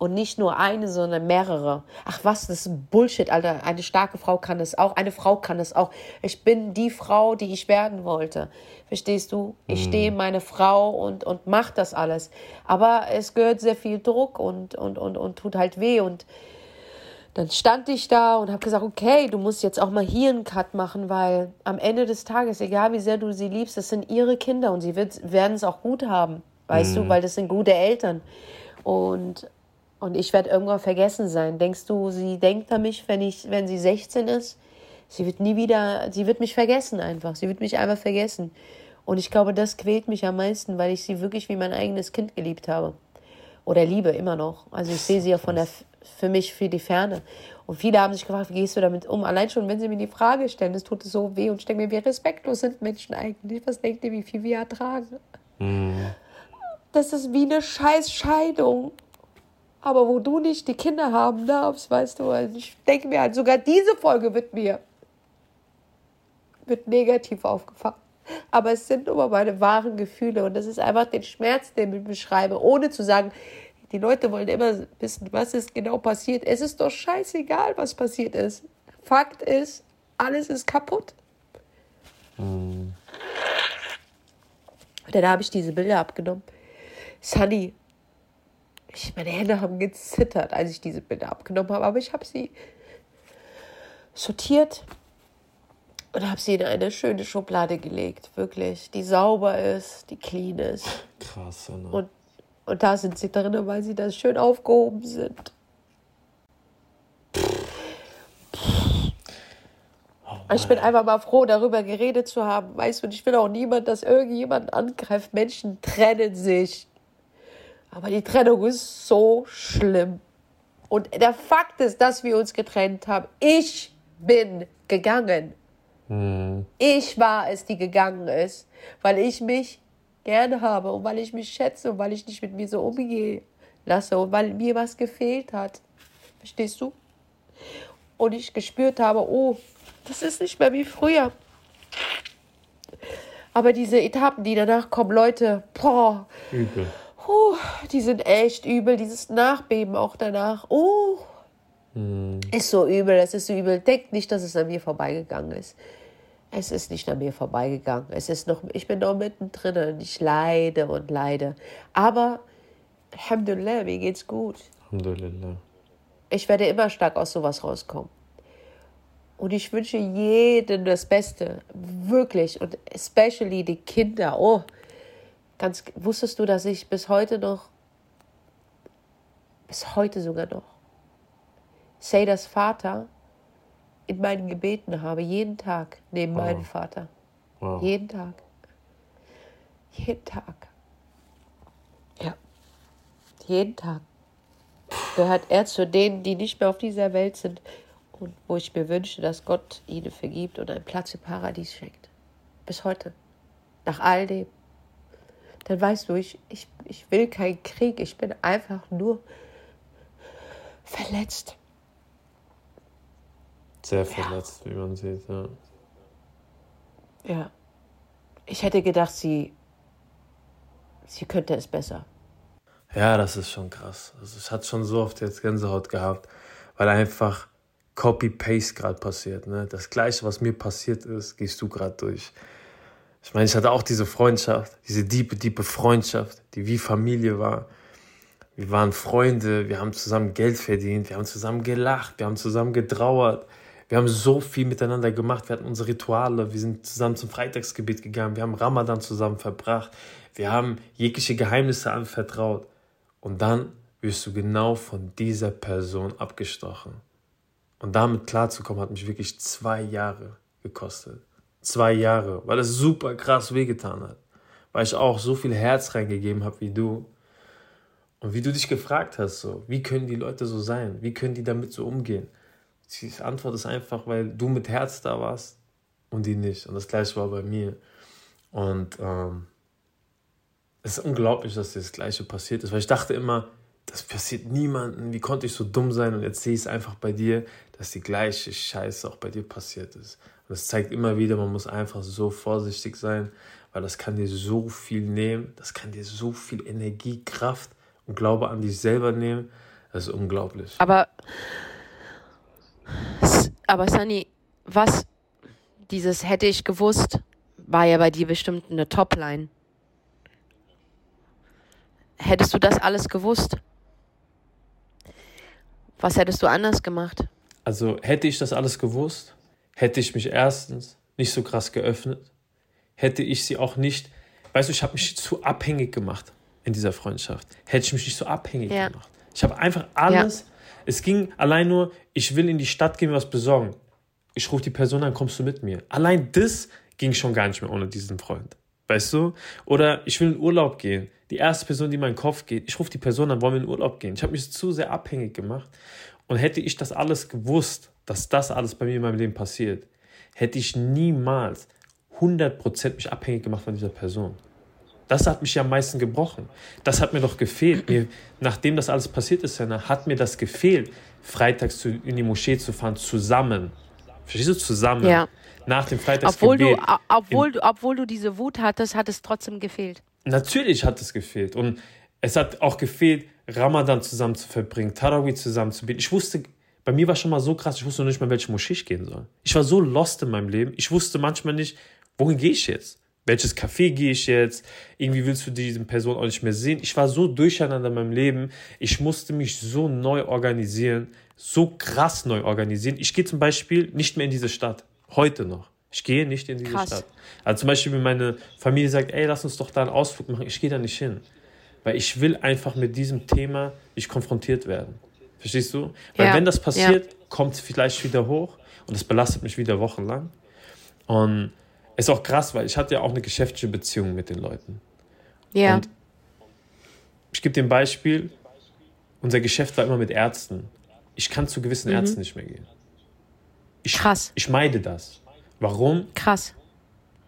Und nicht nur eine, sondern mehrere. Ach was, das ist Bullshit, Alter. Eine starke Frau kann es auch. Eine Frau kann es auch. Ich bin die Frau, die ich werden wollte. Verstehst du? Ich mhm. stehe meine Frau und, und mach das alles. Aber es gehört sehr viel Druck und, und, und, und tut halt weh. Und dann stand ich da und habe gesagt, okay, du musst jetzt auch mal hier einen Cut machen, weil am Ende des Tages, egal wie sehr du sie liebst, das sind ihre Kinder und sie werden es auch gut haben. Weißt mhm. du, weil das sind gute Eltern. Und und ich werde irgendwann vergessen sein. Denkst du, sie denkt an mich, wenn ich, wenn sie 16 ist? Sie wird nie wieder, sie wird mich vergessen einfach. Sie wird mich einfach vergessen. Und ich glaube, das quält mich am meisten, weil ich sie wirklich wie mein eigenes Kind geliebt habe. Oder liebe immer noch. Also ich sehe sie ja von der, für mich für die Ferne. Und viele haben sich gefragt, wie gehst du damit um? Allein schon, wenn sie mir die Frage stellen, das tut es so weh. Und ich denke mir, wie respektlos sind Menschen eigentlich? Was denkt ihr, wie viel wir ertragen? Mhm. Das ist wie eine scheiß Scheidung. Aber wo du nicht die Kinder haben darfst, weißt du, also ich denke mir halt, sogar diese Folge wird mir wird negativ aufgefallen. Aber es sind immer meine wahren Gefühle und das ist einfach den Schmerz, den ich beschreibe, ohne zu sagen, die Leute wollen immer wissen, was ist genau passiert. Es ist doch scheißegal, was passiert ist. Fakt ist, alles ist kaputt. Mhm. Dann habe ich diese Bilder abgenommen. Sunny, ich, meine Hände haben gezittert, als ich diese Bilder abgenommen habe, aber ich habe sie sortiert und habe sie in eine schöne Schublade gelegt, wirklich, die sauber ist, die clean ist. Krass, ne? Und, und da sind sie drin, weil sie da schön aufgehoben sind. Oh ich bin einfach mal froh, darüber geredet zu haben. Weißt du, und ich will auch niemand, dass irgendjemand angreift. Menschen trennen sich. Aber die Trennung ist so schlimm. Und der Fakt ist, dass wir uns getrennt haben. Ich bin gegangen. Mhm. Ich war es, die gegangen ist, weil ich mich gerne habe und weil ich mich schätze und weil ich nicht mit mir so umgehe lasse und weil mir was gefehlt hat. Verstehst du? Und ich gespürt habe, oh, das ist nicht mehr wie früher. Aber diese Etappen, die danach kommen, Leute, boah, Übel. Uh, die sind echt übel. Dieses Nachbeben auch danach. Uh, hm. Ist so übel, es ist so übel. Denkt nicht, dass es an mir vorbeigegangen ist. Es ist nicht an mir vorbeigegangen. Es ist noch, ich bin noch mittendrin und ich leide und leide. Aber, Alhamdulillah, mir geht's gut. Alhamdulillah. Ich werde immer stark aus sowas rauskommen. Und ich wünsche jedem das Beste. Wirklich. Und especially die Kinder. Oh, Ganz, wusstest du, dass ich bis heute noch, bis heute sogar noch, Say das Vater in meinen Gebeten habe, jeden Tag neben wow. meinem Vater. Wow. Jeden Tag. Jeden Tag. Ja. Jeden Tag. Gehört er zu denen, die nicht mehr auf dieser Welt sind und wo ich mir wünsche, dass Gott ihnen vergibt und einen Platz im Paradies schenkt. Bis heute. Nach all dem dann weißt du, ich, ich, ich will keinen Krieg, ich bin einfach nur verletzt. Sehr verletzt, ja. wie man sieht, ja. Ja. Ich hätte gedacht, sie, sie könnte es besser. Ja, das ist schon krass. Also ich hatte schon so oft jetzt Gänsehaut gehabt, weil einfach Copy-Paste gerade passiert. Ne? Das Gleiche, was mir passiert ist, gehst du gerade durch. Ich meine, ich hatte auch diese Freundschaft, diese diepe, diepe Freundschaft, die wie Familie war. Wir waren Freunde, wir haben zusammen Geld verdient, wir haben zusammen gelacht, wir haben zusammen getrauert. Wir haben so viel miteinander gemacht, wir hatten unsere Rituale, wir sind zusammen zum Freitagsgebet gegangen, wir haben Ramadan zusammen verbracht, wir haben jegliche Geheimnisse anvertraut. Und dann wirst du genau von dieser Person abgestochen. Und damit klarzukommen, hat mich wirklich zwei Jahre gekostet. Zwei Jahre, weil es super krass wehgetan hat. Weil ich auch so viel Herz reingegeben habe wie du. Und wie du dich gefragt hast, so, wie können die Leute so sein? Wie können die damit so umgehen? Die Antwort ist einfach, weil du mit Herz da warst und die nicht. Und das gleiche war bei mir. Und ähm, es ist unglaublich, dass das Gleiche passiert ist, weil ich dachte immer, das passiert niemandem. Wie konnte ich so dumm sein? Und jetzt sehe ich es einfach bei dir, dass die gleiche Scheiße auch bei dir passiert ist. Das zeigt immer wieder, man muss einfach so vorsichtig sein, weil das kann dir so viel nehmen, das kann dir so viel Energie, Kraft und Glaube an dich selber nehmen. Das ist unglaublich. Aber, aber Sunny, was dieses hätte ich gewusst, war ja bei dir bestimmt eine Topline. Hättest du das alles gewusst? Was hättest du anders gemacht? Also hätte ich das alles gewusst, hätte ich mich erstens nicht so krass geöffnet, hätte ich sie auch nicht, weißt du, ich habe mich zu abhängig gemacht in dieser Freundschaft. Hätte ich mich nicht so abhängig ja. gemacht. Ich habe einfach alles, ja. es ging allein nur, ich will in die Stadt gehen, was besorgen. Ich rufe die Person an, kommst du mit mir? Allein das ging schon gar nicht mehr ohne diesen Freund. Weißt du? Oder ich will in Urlaub gehen. Die erste Person, die in meinen Kopf geht, ich rufe die Person an, wollen wir in Urlaub gehen. Ich habe mich zu sehr abhängig gemacht. Und hätte ich das alles gewusst, dass das alles bei mir in meinem Leben passiert, hätte ich niemals 100% mich abhängig gemacht von dieser Person. Das hat mich ja am meisten gebrochen. Das hat mir doch gefehlt. Mir, nachdem das alles passiert ist, hat mir das gefehlt, freitags zu, in die Moschee zu fahren, zusammen. Verstehst du? Zusammen. Ja. Nach dem Freitagsgebet. Obwohl du, obwohl, du, obwohl du diese Wut hattest, hat es trotzdem gefehlt. Natürlich hat es gefehlt. Und es hat auch gefehlt, Ramadan zusammen zu verbringen, Tarawih zusammen zu beten. Ich wusste, bei mir war schon mal so krass, ich wusste noch nicht mal, welche Moschee ich gehen soll. Ich war so lost in meinem Leben. Ich wusste manchmal nicht, wohin gehe ich jetzt? Welches Café gehe ich jetzt? Irgendwie willst du diese Person auch nicht mehr sehen. Ich war so durcheinander in meinem Leben. Ich musste mich so neu organisieren, so krass neu organisieren. Ich gehe zum Beispiel nicht mehr in diese Stadt. Heute noch. Ich gehe nicht in diese Krass. Stadt. Also zum Beispiel, wenn meine Familie sagt, ey, lass uns doch da einen Ausflug machen, ich gehe da nicht hin. Weil ich will einfach mit diesem Thema nicht konfrontiert werden. Verstehst du? Weil ja. wenn das passiert, ja. kommt es vielleicht wieder hoch und das belastet mich wieder wochenlang. Und es ist auch krass, weil ich hatte ja auch eine geschäftliche Beziehung mit den Leuten. Ja. Und ich gebe dir ein Beispiel. Unser Geschäft war immer mit Ärzten. Ich kann zu gewissen mhm. Ärzten nicht mehr gehen. Ich, Krass. Ich meide das. Warum? Krass.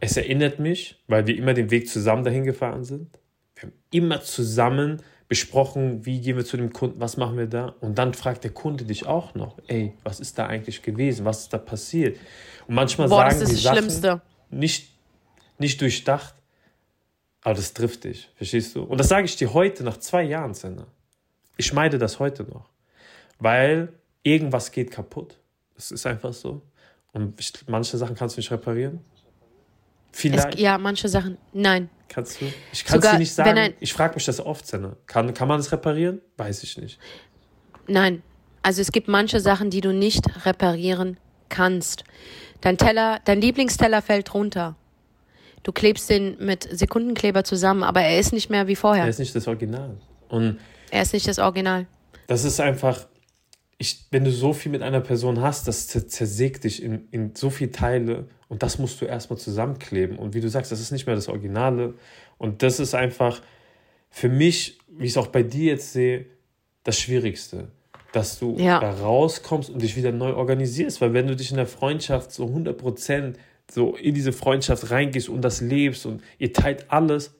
Es erinnert mich, weil wir immer den Weg zusammen dahin gefahren sind. Wir haben immer zusammen besprochen, wie gehen wir zu dem Kunden, was machen wir da. Und dann fragt der Kunde dich auch noch, ey, was ist da eigentlich gewesen, was ist da passiert? Und manchmal Boah, sagen das ist die das Sachen nicht, nicht durchdacht, aber das trifft dich, verstehst du? Und das sage ich dir heute, nach zwei Jahren, Senna. Ich meide das heute noch, weil irgendwas geht kaputt. Das ist einfach so. Und manche Sachen kannst du nicht reparieren. Vielleicht. Es, ja, manche Sachen, nein. Kannst du? Ich kann es dir nicht sagen. Ein, ich frage mich das oft, Senna. Kann, kann man das reparieren? Weiß ich nicht. Nein. Also es gibt manche Sachen, die du nicht reparieren kannst. Dein Teller, dein Lieblingsteller fällt runter. Du klebst den mit Sekundenkleber zusammen, aber er ist nicht mehr wie vorher. Er ist nicht das Original. Und er ist nicht das Original. Das ist einfach, ich, wenn du so viel mit einer Person hast, das zersägt dich in, in so viele Teile und das musst du erstmal zusammenkleben. Und wie du sagst, das ist nicht mehr das Originale. Und das ist einfach für mich, wie ich es auch bei dir jetzt sehe, das Schwierigste. Dass du ja. da rauskommst und dich wieder neu organisierst. Weil wenn du dich in der Freundschaft so 100% so in diese Freundschaft reingehst und das lebst und ihr teilt alles,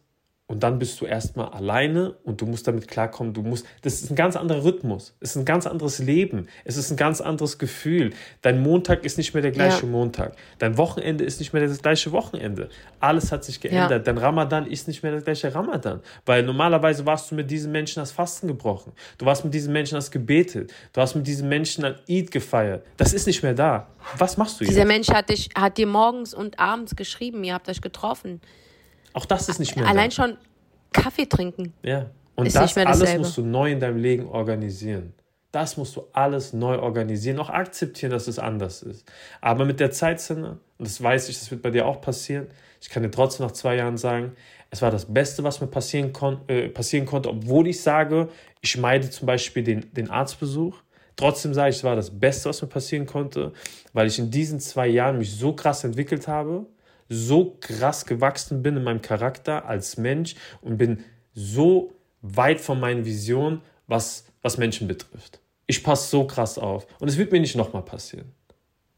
und dann bist du erstmal alleine und du musst damit klarkommen. Du musst, das ist ein ganz anderer Rhythmus. Es ist ein ganz anderes Leben. Es ist ein ganz anderes Gefühl. Dein Montag ist nicht mehr der gleiche ja. Montag. Dein Wochenende ist nicht mehr das gleiche Wochenende. Alles hat sich geändert. Ja. Dein Ramadan ist nicht mehr der gleiche Ramadan. Weil normalerweise warst du mit diesen Menschen das Fasten gebrochen. Du warst mit diesen Menschen das gebetet. Du hast mit diesen Menschen ein Eid gefeiert. Das ist nicht mehr da. Was machst du jetzt? Dieser Mensch hat, dich, hat dir morgens und abends geschrieben. Ihr habt euch getroffen. Auch das ist nicht mehr. Allein da. schon Kaffee trinken. Ja. Und ist das alles musst du neu in deinem Leben organisieren. Das musst du alles neu organisieren, auch akzeptieren, dass es anders ist. Aber mit der Zeitsinne, und das weiß ich, das wird bei dir auch passieren, ich kann dir trotzdem nach zwei Jahren sagen, es war das Beste, was mir passieren, kon äh, passieren konnte, obwohl ich sage, ich meide zum Beispiel den, den Arztbesuch. Trotzdem sage ich, es war das Beste, was mir passieren konnte, weil ich in diesen zwei Jahren mich so krass entwickelt habe, so krass gewachsen bin in meinem Charakter als Mensch und bin so weit von meinen Visionen, was, was Menschen betrifft. Ich passe so krass auf. Und es wird mir nicht nochmal passieren.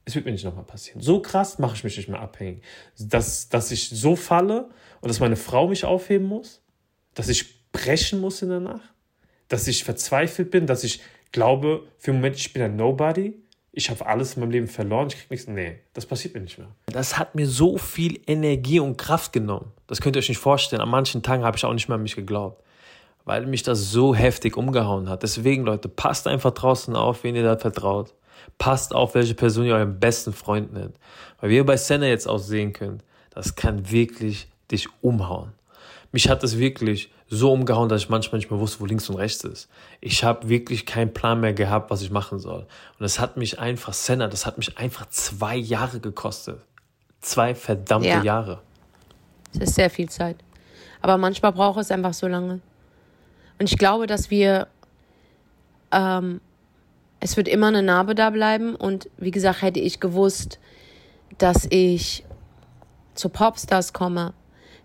Es wird mir nicht nochmal passieren. So krass mache ich mich nicht mehr abhängig. Dass, dass ich so falle und dass meine Frau mich aufheben muss, dass ich brechen muss in der Nacht, dass ich verzweifelt bin, dass ich glaube, für einen Moment, ich bin ein Nobody ich habe alles in meinem Leben verloren, ich krieg nichts. Nee, das passiert mir nicht mehr. Das hat mir so viel Energie und Kraft genommen. Das könnt ihr euch nicht vorstellen. An manchen Tagen habe ich auch nicht mehr an mich geglaubt. Weil mich das so heftig umgehauen hat. Deswegen, Leute, passt einfach draußen auf, wen ihr da vertraut. Passt auf, welche Person ihr euren besten Freund nennt. Weil wie ihr bei Senna jetzt auch sehen könnt, das kann wirklich dich umhauen. Mich hat es wirklich so umgehauen, dass ich manchmal nicht mehr wusste, wo links und rechts ist. Ich habe wirklich keinen Plan mehr gehabt, was ich machen soll. Und es hat mich einfach, Senna, das hat mich einfach zwei Jahre gekostet. Zwei verdammte ja. Jahre. Das ist sehr viel Zeit. Aber manchmal braucht es einfach so lange. Und ich glaube, dass wir, ähm, es wird immer eine Narbe da bleiben. Und wie gesagt, hätte ich gewusst, dass ich zu Popstars komme,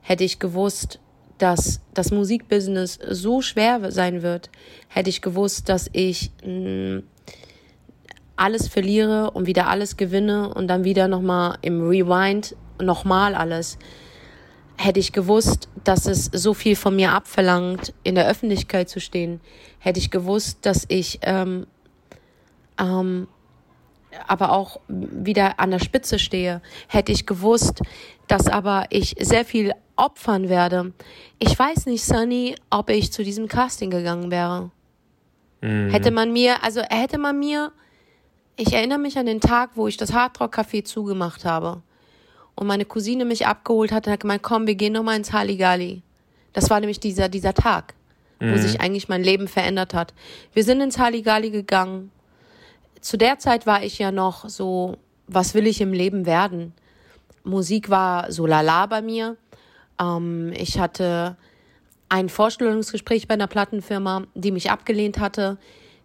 hätte ich gewusst, dass das Musikbusiness so schwer sein wird, hätte ich gewusst, dass ich mh, mm, alles verliere und wieder alles gewinne und dann wieder nochmal im Rewind nochmal alles. hätte ich gewusst, dass es so viel von mir abverlangt, in der Öffentlichkeit zu stehen, hätte ich gewusst, dass ich ähm, ähm, aber auch wieder an der Spitze stehe, hätte ich gewusst, dass aber ich sehr viel opfern werde. Ich weiß nicht, Sunny, ob ich zu diesem Casting gegangen wäre. Mhm. Hätte man mir, also hätte man mir, ich erinnere mich an den Tag, wo ich das Hardrock Café zugemacht habe und meine Cousine mich abgeholt hat und hat gemeint, komm, wir gehen nochmal ins Halligalli. Das war nämlich dieser, dieser Tag, mhm. wo sich eigentlich mein Leben verändert hat. Wir sind ins Halligalli gegangen. Zu der Zeit war ich ja noch so, was will ich im Leben werden? Musik war so lala bei mir. Ähm, ich hatte ein Vorstellungsgespräch bei einer Plattenfirma, die mich abgelehnt hatte.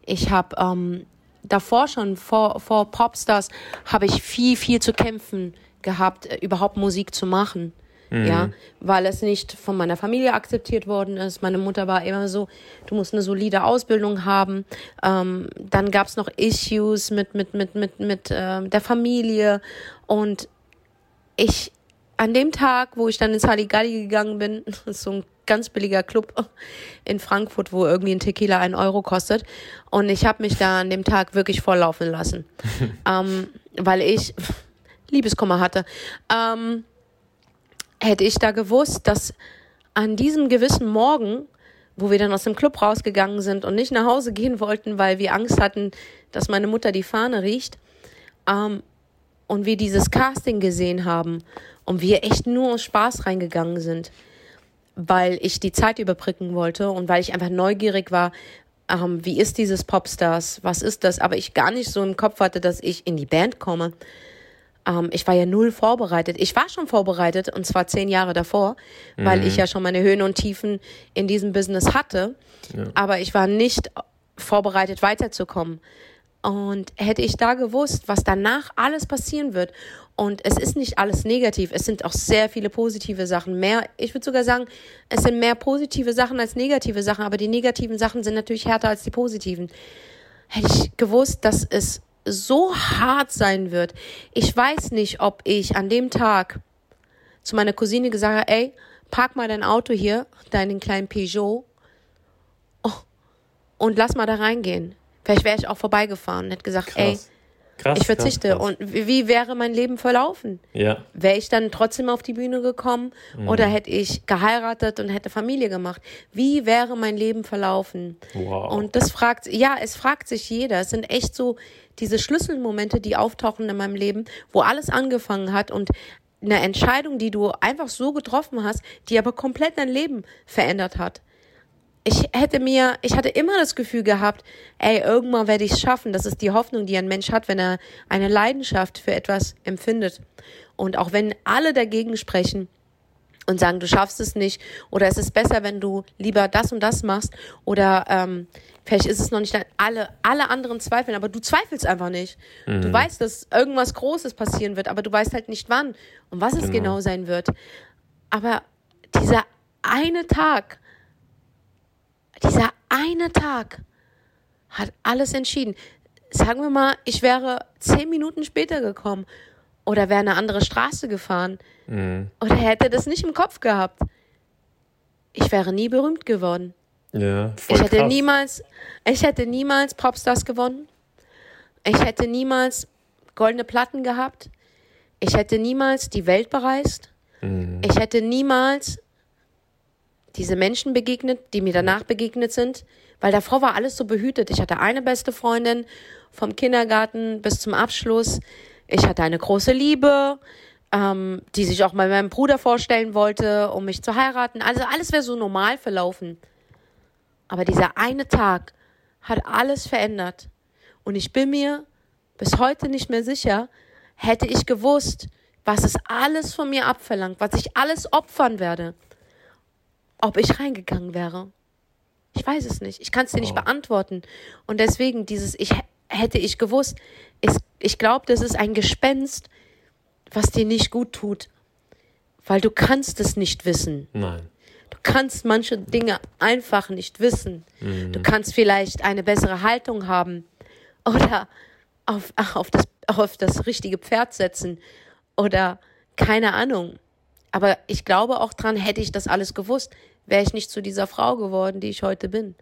Ich habe ähm, davor schon vor, vor Popstars habe ich viel, viel zu kämpfen gehabt, äh, überhaupt Musik zu machen. Mhm. Ja, weil es nicht von meiner Familie akzeptiert worden ist. Meine Mutter war immer so, du musst eine solide Ausbildung haben. Ähm, dann gab es noch Issues mit, mit, mit, mit, mit äh, der Familie. Und ich, an dem Tag, wo ich dann ins Halligalli gegangen bin, so ein ganz billiger Club in Frankfurt, wo irgendwie ein Tequila einen Euro kostet. Und ich habe mich da an dem Tag wirklich volllaufen lassen. ähm, weil ich Liebeskummer hatte. Ähm, hätte ich da gewusst, dass an diesem gewissen Morgen, wo wir dann aus dem Club rausgegangen sind und nicht nach Hause gehen wollten, weil wir Angst hatten, dass meine Mutter die Fahne riecht, ähm, und wir dieses Casting gesehen haben und wir echt nur aus Spaß reingegangen sind, weil ich die Zeit überbrücken wollte und weil ich einfach neugierig war, ähm, wie ist dieses Popstars, was ist das, aber ich gar nicht so im Kopf hatte, dass ich in die Band komme. Ähm, ich war ja null vorbereitet. Ich war schon vorbereitet und zwar zehn Jahre davor, mhm. weil ich ja schon meine Höhen und Tiefen in diesem Business hatte. Ja. Aber ich war nicht vorbereitet, weiterzukommen. Und hätte ich da gewusst, was danach alles passieren wird, und es ist nicht alles negativ, es sind auch sehr viele positive Sachen. Mehr, ich würde sogar sagen, es sind mehr positive Sachen als negative Sachen, aber die negativen Sachen sind natürlich härter als die positiven. Hätte ich gewusst, dass es so hart sein wird. Ich weiß nicht, ob ich an dem Tag zu meiner Cousine gesagt habe, ey, park mal dein Auto hier, deinen kleinen Peugeot, oh, und lass mal da reingehen. Vielleicht wäre ich auch vorbeigefahren und hätte gesagt, krass. ey, krass, ich verzichte. Krass, und wie wäre mein Leben verlaufen? Ja. Wäre ich dann trotzdem auf die Bühne gekommen mhm. oder hätte ich geheiratet und hätte Familie gemacht? Wie wäre mein Leben verlaufen? Wow. Und das fragt, ja, es fragt sich jeder. Es sind echt so diese Schlüsselmomente, die auftauchen in meinem Leben, wo alles angefangen hat und eine Entscheidung, die du einfach so getroffen hast, die aber komplett dein Leben verändert hat. Ich hätte mir, ich hatte immer das Gefühl gehabt, ey, irgendwann werde ich es schaffen. Das ist die Hoffnung, die ein Mensch hat, wenn er eine Leidenschaft für etwas empfindet. Und auch wenn alle dagegen sprechen, und sagen, du schaffst es nicht oder es ist besser, wenn du lieber das und das machst oder ähm, vielleicht ist es noch nicht alle alle anderen zweifeln, aber du zweifelst einfach nicht. Mhm. Du weißt, dass irgendwas Großes passieren wird, aber du weißt halt nicht wann und was genau. es genau sein wird. Aber dieser eine Tag, dieser eine Tag hat alles entschieden. Sagen wir mal, ich wäre zehn Minuten später gekommen oder wäre eine andere Straße gefahren mhm. oder hätte das nicht im Kopf gehabt. Ich wäre nie berühmt geworden. Ja, voll ich hätte krass. niemals, ich hätte niemals Popstars gewonnen. Ich hätte niemals goldene Platten gehabt. Ich hätte niemals die Welt bereist. Mhm. Ich hätte niemals diese Menschen begegnet, die mir danach begegnet sind, weil davor war alles so behütet. Ich hatte eine beste Freundin vom Kindergarten bis zum Abschluss. Ich hatte eine große Liebe, ähm, die sich auch mal meinem Bruder vorstellen wollte, um mich zu heiraten. Also alles wäre so normal verlaufen. Aber dieser eine Tag hat alles verändert. Und ich bin mir bis heute nicht mehr sicher, hätte ich gewusst, was es alles von mir abverlangt, was ich alles opfern werde, ob ich reingegangen wäre. Ich weiß es nicht. Ich kann es dir nicht beantworten. Und deswegen dieses, ich hätte ich gewusst, ist, ich glaube, das ist ein Gespenst, was dir nicht gut tut, weil du kannst es nicht wissen. Nein. Du kannst manche Dinge einfach nicht wissen. Mhm. Du kannst vielleicht eine bessere Haltung haben oder auf, auf, das, auf das richtige Pferd setzen oder keine Ahnung. Aber ich glaube auch dran, hätte ich das alles gewusst, wäre ich nicht zu dieser Frau geworden, die ich heute bin.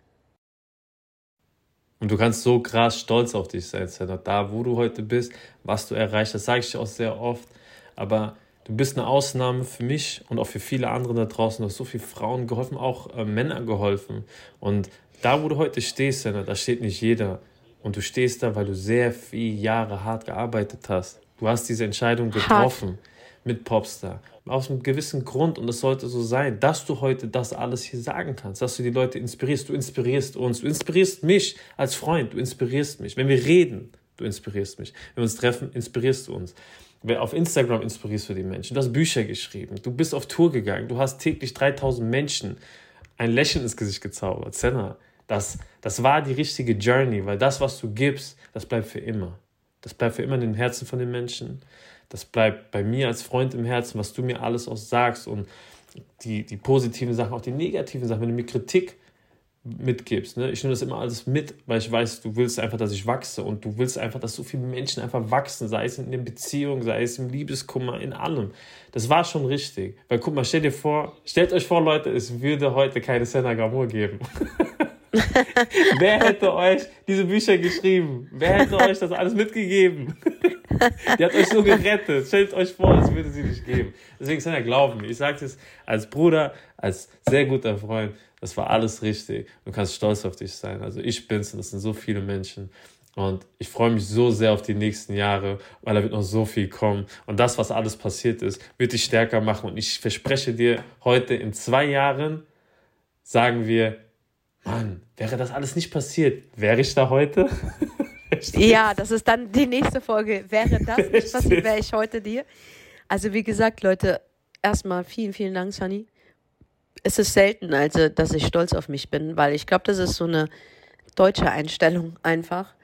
Und du kannst so krass stolz auf dich sein, Senna. Da, wo du heute bist, was du erreicht hast, sage ich dir auch sehr oft. Aber du bist eine Ausnahme für mich und auch für viele andere da draußen. Du hast so viele Frauen geholfen, auch äh, Männer geholfen. Und da, wo du heute stehst, Senna, da steht nicht jeder. Und du stehst da, weil du sehr viele Jahre hart gearbeitet hast. Du hast diese Entscheidung getroffen hart. Mit Popstar. Aus einem gewissen Grund, und es sollte so sein, dass du heute das alles hier sagen kannst, dass du die Leute inspirierst. Du inspirierst uns, du inspirierst mich als Freund, du inspirierst mich. Wenn wir reden, du inspirierst mich. Wenn wir uns treffen, inspirierst du uns. Auf Instagram inspirierst du die Menschen. Du hast Bücher geschrieben. Du bist auf Tour gegangen. Du hast täglich 3000 Menschen ein Lächeln ins Gesicht gezaubert. Senna, das, das war die richtige Journey, weil das, was du gibst, das bleibt für immer. Das bleibt für immer in den Herzen von den Menschen. Das bleibt bei mir als Freund im Herzen, was du mir alles auch sagst und die, die positiven Sachen, auch die negativen Sachen, wenn du mir Kritik mitgibst. Ne? Ich nehme das immer alles mit, weil ich weiß, du willst einfach, dass ich wachse und du willst einfach, dass so viele Menschen einfach wachsen, sei es in der Beziehung, sei es im Liebeskummer, in allem. Das war schon richtig. Weil guck mal, stell dir vor, stellt euch vor, Leute, es würde heute keine Senna Gamur geben. Wer hätte euch diese Bücher geschrieben? Wer hätte euch das alles mitgegeben? Die hat euch so gerettet. Stellt euch vor, es würde sie nicht geben. Deswegen Senna, glaub mir. Ich sage es als Bruder, als sehr guter Freund. Das war alles richtig. Du kannst stolz auf dich sein. Also ich bin's und das sind so viele Menschen. Und ich freue mich so sehr auf die nächsten Jahre, weil da wird noch so viel kommen. Und das, was alles passiert ist, wird dich stärker machen. Und ich verspreche dir, heute in zwei Jahren sagen wir, Mann, wäre das alles nicht passiert, wäre ich da heute? ja, das ist dann die nächste Folge. Wäre das nicht passiert, wäre ich heute dir. Also wie gesagt, Leute, erstmal vielen, vielen Dank, Sunny. Es ist selten, also, dass ich stolz auf mich bin, weil ich glaube, das ist so eine deutsche Einstellung einfach.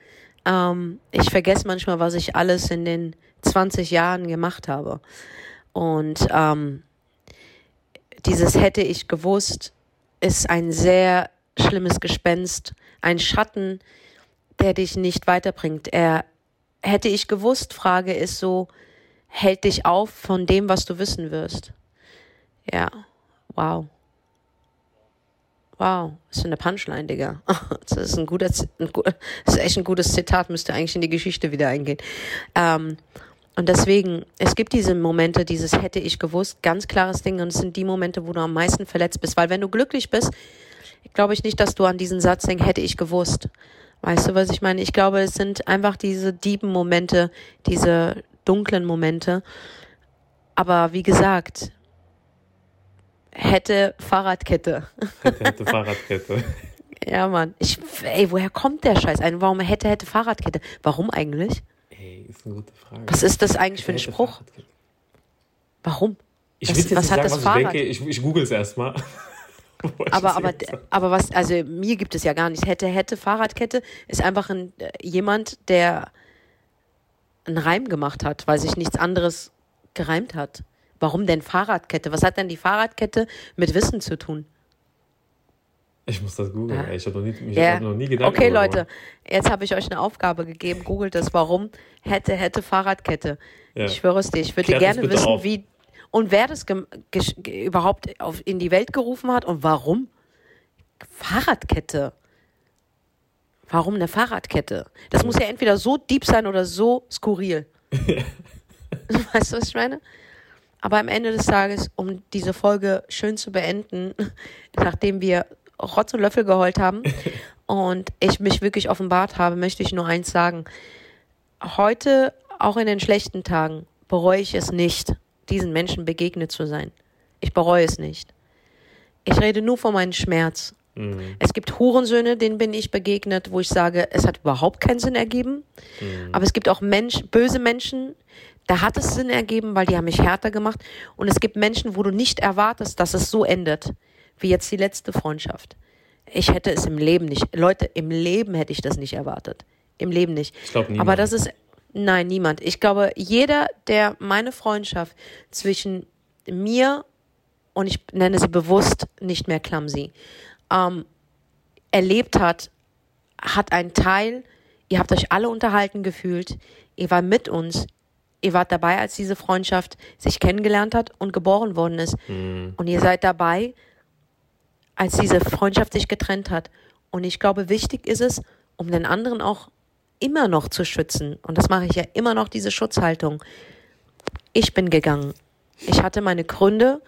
Ähm, ich vergesse manchmal, was ich alles in den 20 Jahren gemacht habe. Und ähm, dieses hätte ich gewusst, ist ein sehr schlimmes Gespenst, ein Schatten, der dich nicht weiterbringt. Er hätte ich gewusst, Frage ist so, hält dich auf von dem, was du wissen wirst. Ja, wow. Wow, ist eine Punchline, Digga. Das ist ein guter, das ist echt ein gutes Zitat, müsste eigentlich in die Geschichte wieder eingehen. Ähm, und deswegen, es gibt diese Momente, dieses hätte ich gewusst, ganz klares Ding, und es sind die Momente, wo du am meisten verletzt bist, weil wenn du glücklich bist, glaube ich nicht, dass du an diesen Satz denkst, hätte ich gewusst. Weißt du, was ich meine? Ich glaube, es sind einfach diese dieben Momente, diese dunklen Momente. Aber wie gesagt, hätte Fahrradkette. Hätte, hätte Fahrradkette. ja, Mann. Ich, ey, woher kommt der Scheiß ein? Warum hätte, hätte Fahrradkette? Warum eigentlich? Ey, ist eine gute Frage. Was ist das eigentlich für ein Spruch? Warum? Ich was, will jetzt was nicht sagen, was ich denke. Ich, ich google es erstmal. Aber, aber, aber was, also mir gibt es ja gar nichts. Hätte, hätte, Fahrradkette ist einfach ein, äh, jemand, der einen Reim gemacht hat, weil sich nichts anderes gereimt hat. Warum denn Fahrradkette? Was hat denn die Fahrradkette mit Wissen zu tun? Ich muss das googeln. Ja. Ich habe noch, nie, ja. hab noch nie Gedanken Okay, Leute, jetzt habe ich euch eine Aufgabe gegeben. Googelt das. Warum hätte, hätte Fahrradkette? Ja. Ich schwöre es dir. Ich würde gerne wissen, auf. wie und wer das überhaupt auf, in die Welt gerufen hat und warum? Fahrradkette. Warum eine Fahrradkette? Das muss ja entweder so deep sein oder so skurril. weißt du, was ich meine? Aber am Ende des Tages, um diese Folge schön zu beenden, nachdem wir Rotz und Löffel geheult haben und ich mich wirklich offenbart habe, möchte ich nur eins sagen. Heute, auch in den schlechten Tagen, bereue ich es nicht, diesen Menschen begegnet zu sein. Ich bereue es nicht. Ich rede nur von meinem Schmerz. Mhm. Es gibt Hurensöhne, denen bin ich begegnet, wo ich sage, es hat überhaupt keinen Sinn ergeben. Mhm. Aber es gibt auch Mensch, böse Menschen, da hat es Sinn ergeben, weil die haben mich härter gemacht. Und es gibt Menschen, wo du nicht erwartest, dass es so endet, wie jetzt die letzte Freundschaft. Ich hätte es im Leben nicht, Leute, im Leben hätte ich das nicht erwartet. Im Leben nicht. Ich glaube Aber das ist Nein, niemand. Ich glaube, jeder, der meine Freundschaft zwischen mir und ich nenne sie bewusst nicht mehr clumsy, ähm, erlebt hat, hat einen Teil, ihr habt euch alle unterhalten gefühlt, ihr war mit uns, ihr wart dabei, als diese Freundschaft sich kennengelernt hat und geboren worden ist. Mhm. Und ihr seid dabei, als diese Freundschaft sich getrennt hat. Und ich glaube, wichtig ist es, um den anderen auch immer noch zu schützen. Und das mache ich ja immer noch, diese Schutzhaltung. Ich bin gegangen. Ich hatte meine Gründe.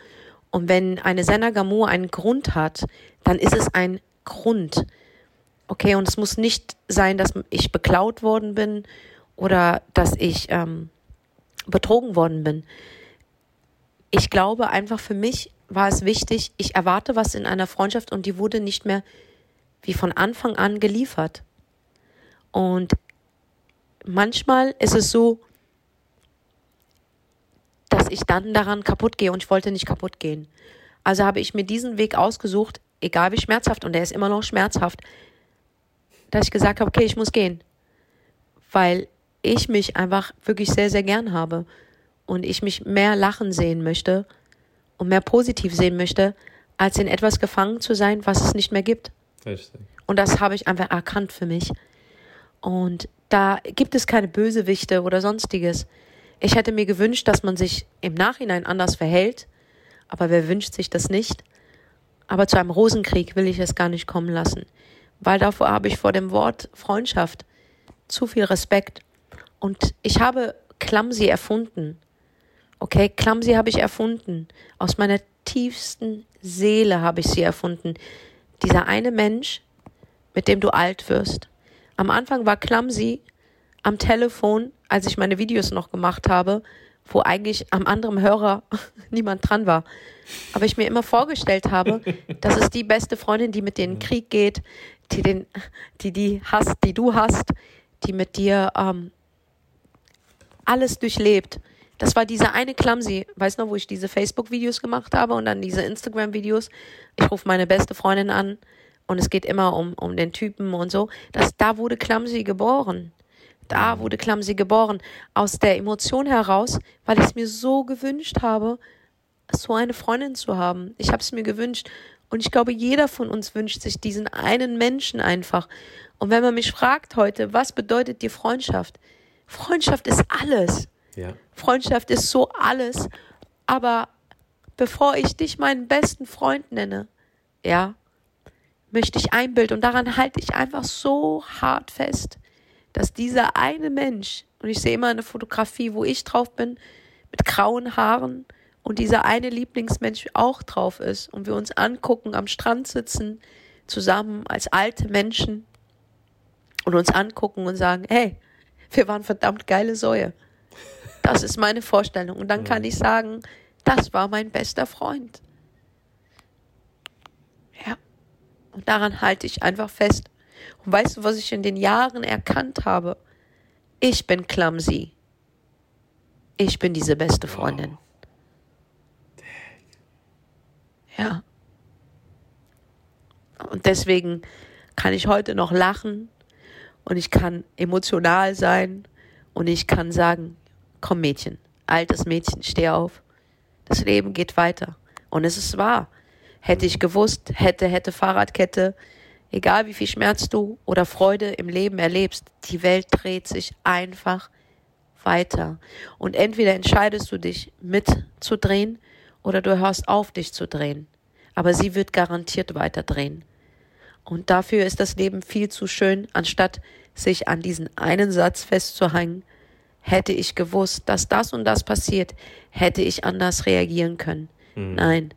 Und wenn eine Senagamu einen Grund hat, dann ist es ein Grund. Okay, und es muss nicht sein, dass ich beklaut worden bin oder dass ich ähm, betrogen worden bin. Ich glaube einfach für mich war es wichtig, ich erwarte was in einer Freundschaft und die wurde nicht mehr wie von Anfang an geliefert. Und manchmal ist es so, dass ich dann daran kaputt gehe und ich wollte nicht kaputt gehen. Also habe ich mir diesen Weg ausgesucht, egal wie schmerzhaft, und der ist immer noch schmerzhaft, dass ich gesagt habe, okay, ich muss gehen. Weil ich mich einfach wirklich sehr, sehr gern habe und ich mich mehr lachen sehen möchte und mehr positiv sehen möchte, als in etwas gefangen zu sein, was es nicht mehr gibt. Richtig. Und das habe ich einfach erkannt für mich. Und da gibt es keine Bösewichte oder sonstiges. Ich hätte mir gewünscht, dass man sich im Nachhinein anders verhält, aber wer wünscht sich das nicht? Aber zu einem Rosenkrieg will ich es gar nicht kommen lassen, weil davor habe ich vor dem Wort Freundschaft zu viel Respekt. Und ich habe Clumsy erfunden. Okay, Clumsy habe ich erfunden. Aus meiner tiefsten Seele habe ich sie erfunden. Dieser eine Mensch, mit dem du alt wirst. Am Anfang war Clumsy am Telefon, als ich meine Videos noch gemacht habe, wo eigentlich am anderen Hörer niemand dran war. Aber ich mir immer vorgestellt habe, das ist die beste Freundin, die mit dir in den Krieg geht, die den, die die hast, die du hast, die mit dir ähm, alles durchlebt. Das war diese eine Clumsy, weißt du noch, wo ich diese Facebook-Videos gemacht habe und dann diese Instagram-Videos. Ich rufe meine beste Freundin an und es geht immer um, um den Typen und so. Das, da wurde Clumsy geboren. Da wurde Clumsy geboren. Aus der Emotion heraus, weil ich es mir so gewünscht habe, so eine Freundin zu haben. Ich habe es mir gewünscht. Und ich glaube, jeder von uns wünscht sich diesen einen Menschen einfach. Und wenn man mich fragt heute, was bedeutet dir Freundschaft? Freundschaft ist alles. Ja. Freundschaft ist so alles. Aber bevor ich dich meinen besten Freund nenne, ja, möchte ich ein Bild und daran halte ich einfach so hart fest, dass dieser eine Mensch, und ich sehe immer eine Fotografie, wo ich drauf bin, mit grauen Haaren und dieser eine Lieblingsmensch auch drauf ist und wir uns angucken, am Strand sitzen, zusammen als alte Menschen und uns angucken und sagen, hey, wir waren verdammt geile Säue. Das ist meine Vorstellung. Und dann kann ich sagen, das war mein bester Freund. Ja. Und daran halte ich einfach fest. Und weißt du, was ich in den Jahren erkannt habe? Ich bin clumsy. Ich bin diese beste Freundin. Ja. Und deswegen kann ich heute noch lachen und ich kann emotional sein und ich kann sagen, komm Mädchen, altes Mädchen, steh auf. Das Leben geht weiter. Und es ist wahr. Hätte ich gewusst, hätte, hätte Fahrradkette, egal wie viel Schmerz du oder Freude im Leben erlebst, die Welt dreht sich einfach weiter. Und entweder entscheidest du dich mitzudrehen oder du hörst auf, dich zu drehen. Aber sie wird garantiert weiter drehen. Und dafür ist das Leben viel zu schön, anstatt sich an diesen einen Satz festzuhängen. Hätte ich gewusst, dass das und das passiert, hätte ich anders reagieren können. Mhm. Nein.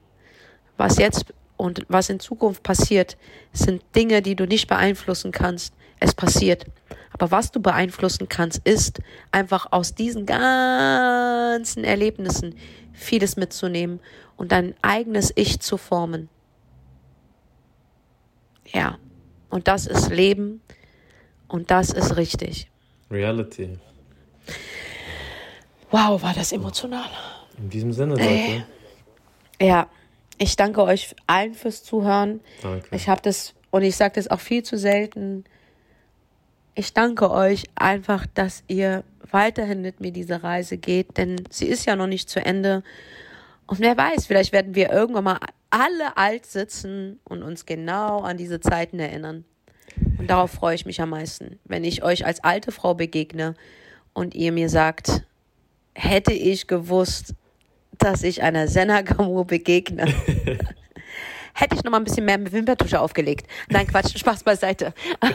Was jetzt und was in Zukunft passiert, sind Dinge, die du nicht beeinflussen kannst. Es passiert. Aber was du beeinflussen kannst, ist einfach aus diesen ganzen Erlebnissen vieles mitzunehmen und dein eigenes Ich zu formen. Ja, und das ist Leben und das ist richtig. Reality. Wow, war das emotional. In diesem Sinne, Leute. Äh, ja, ich danke euch allen fürs Zuhören. Danke. Ich habe das, und ich sage das auch viel zu selten, ich danke euch einfach, dass ihr weiterhin mit mir diese Reise geht, denn sie ist ja noch nicht zu Ende. Und wer weiß, vielleicht werden wir irgendwann mal alle alt sitzen und uns genau an diese Zeiten erinnern. Und darauf freue ich mich am meisten, wenn ich euch als alte Frau begegne und ihr mir sagt, hätte ich gewusst, dass ich einer Senagamu begegne. hätte ich noch mal ein bisschen mehr mit Wimpertusche aufgelegt. Nein, Quatsch, Spaß beiseite.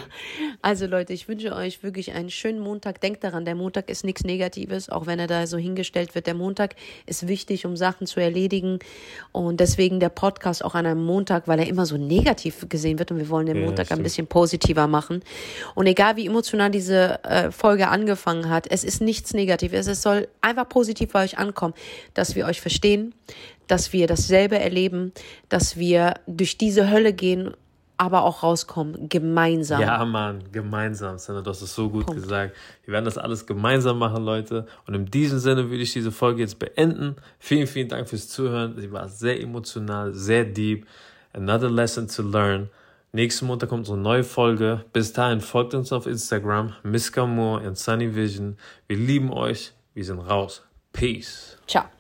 Also Leute, ich wünsche euch wirklich einen schönen Montag. Denkt daran, der Montag ist nichts Negatives, auch wenn er da so hingestellt wird. Der Montag ist wichtig, um Sachen zu erledigen. Und deswegen der Podcast auch an einem Montag, weil er immer so negativ gesehen wird. Und wir wollen den Montag ja, ein bisschen positiver machen. Und egal wie emotional diese äh, Folge angefangen hat, es ist nichts Negatives. Es soll einfach positiv bei euch ankommen, dass wir euch verstehen, dass wir dasselbe erleben, dass wir durch diese Hölle gehen, aber auch rauskommen, gemeinsam. Ja, Mann, gemeinsam, Sandra, du hast es so gut Punkt. gesagt. Wir werden das alles gemeinsam machen, Leute. Und in diesem Sinne würde ich diese Folge jetzt beenden. Vielen, vielen Dank fürs Zuhören. Sie war sehr emotional, sehr deep. Another lesson to learn. Nächsten Montag kommt unsere neue Folge. Bis dahin folgt uns auf Instagram, Miss Moore und Sunny Vision. Wir lieben euch. Wir sind raus. Peace. Ciao.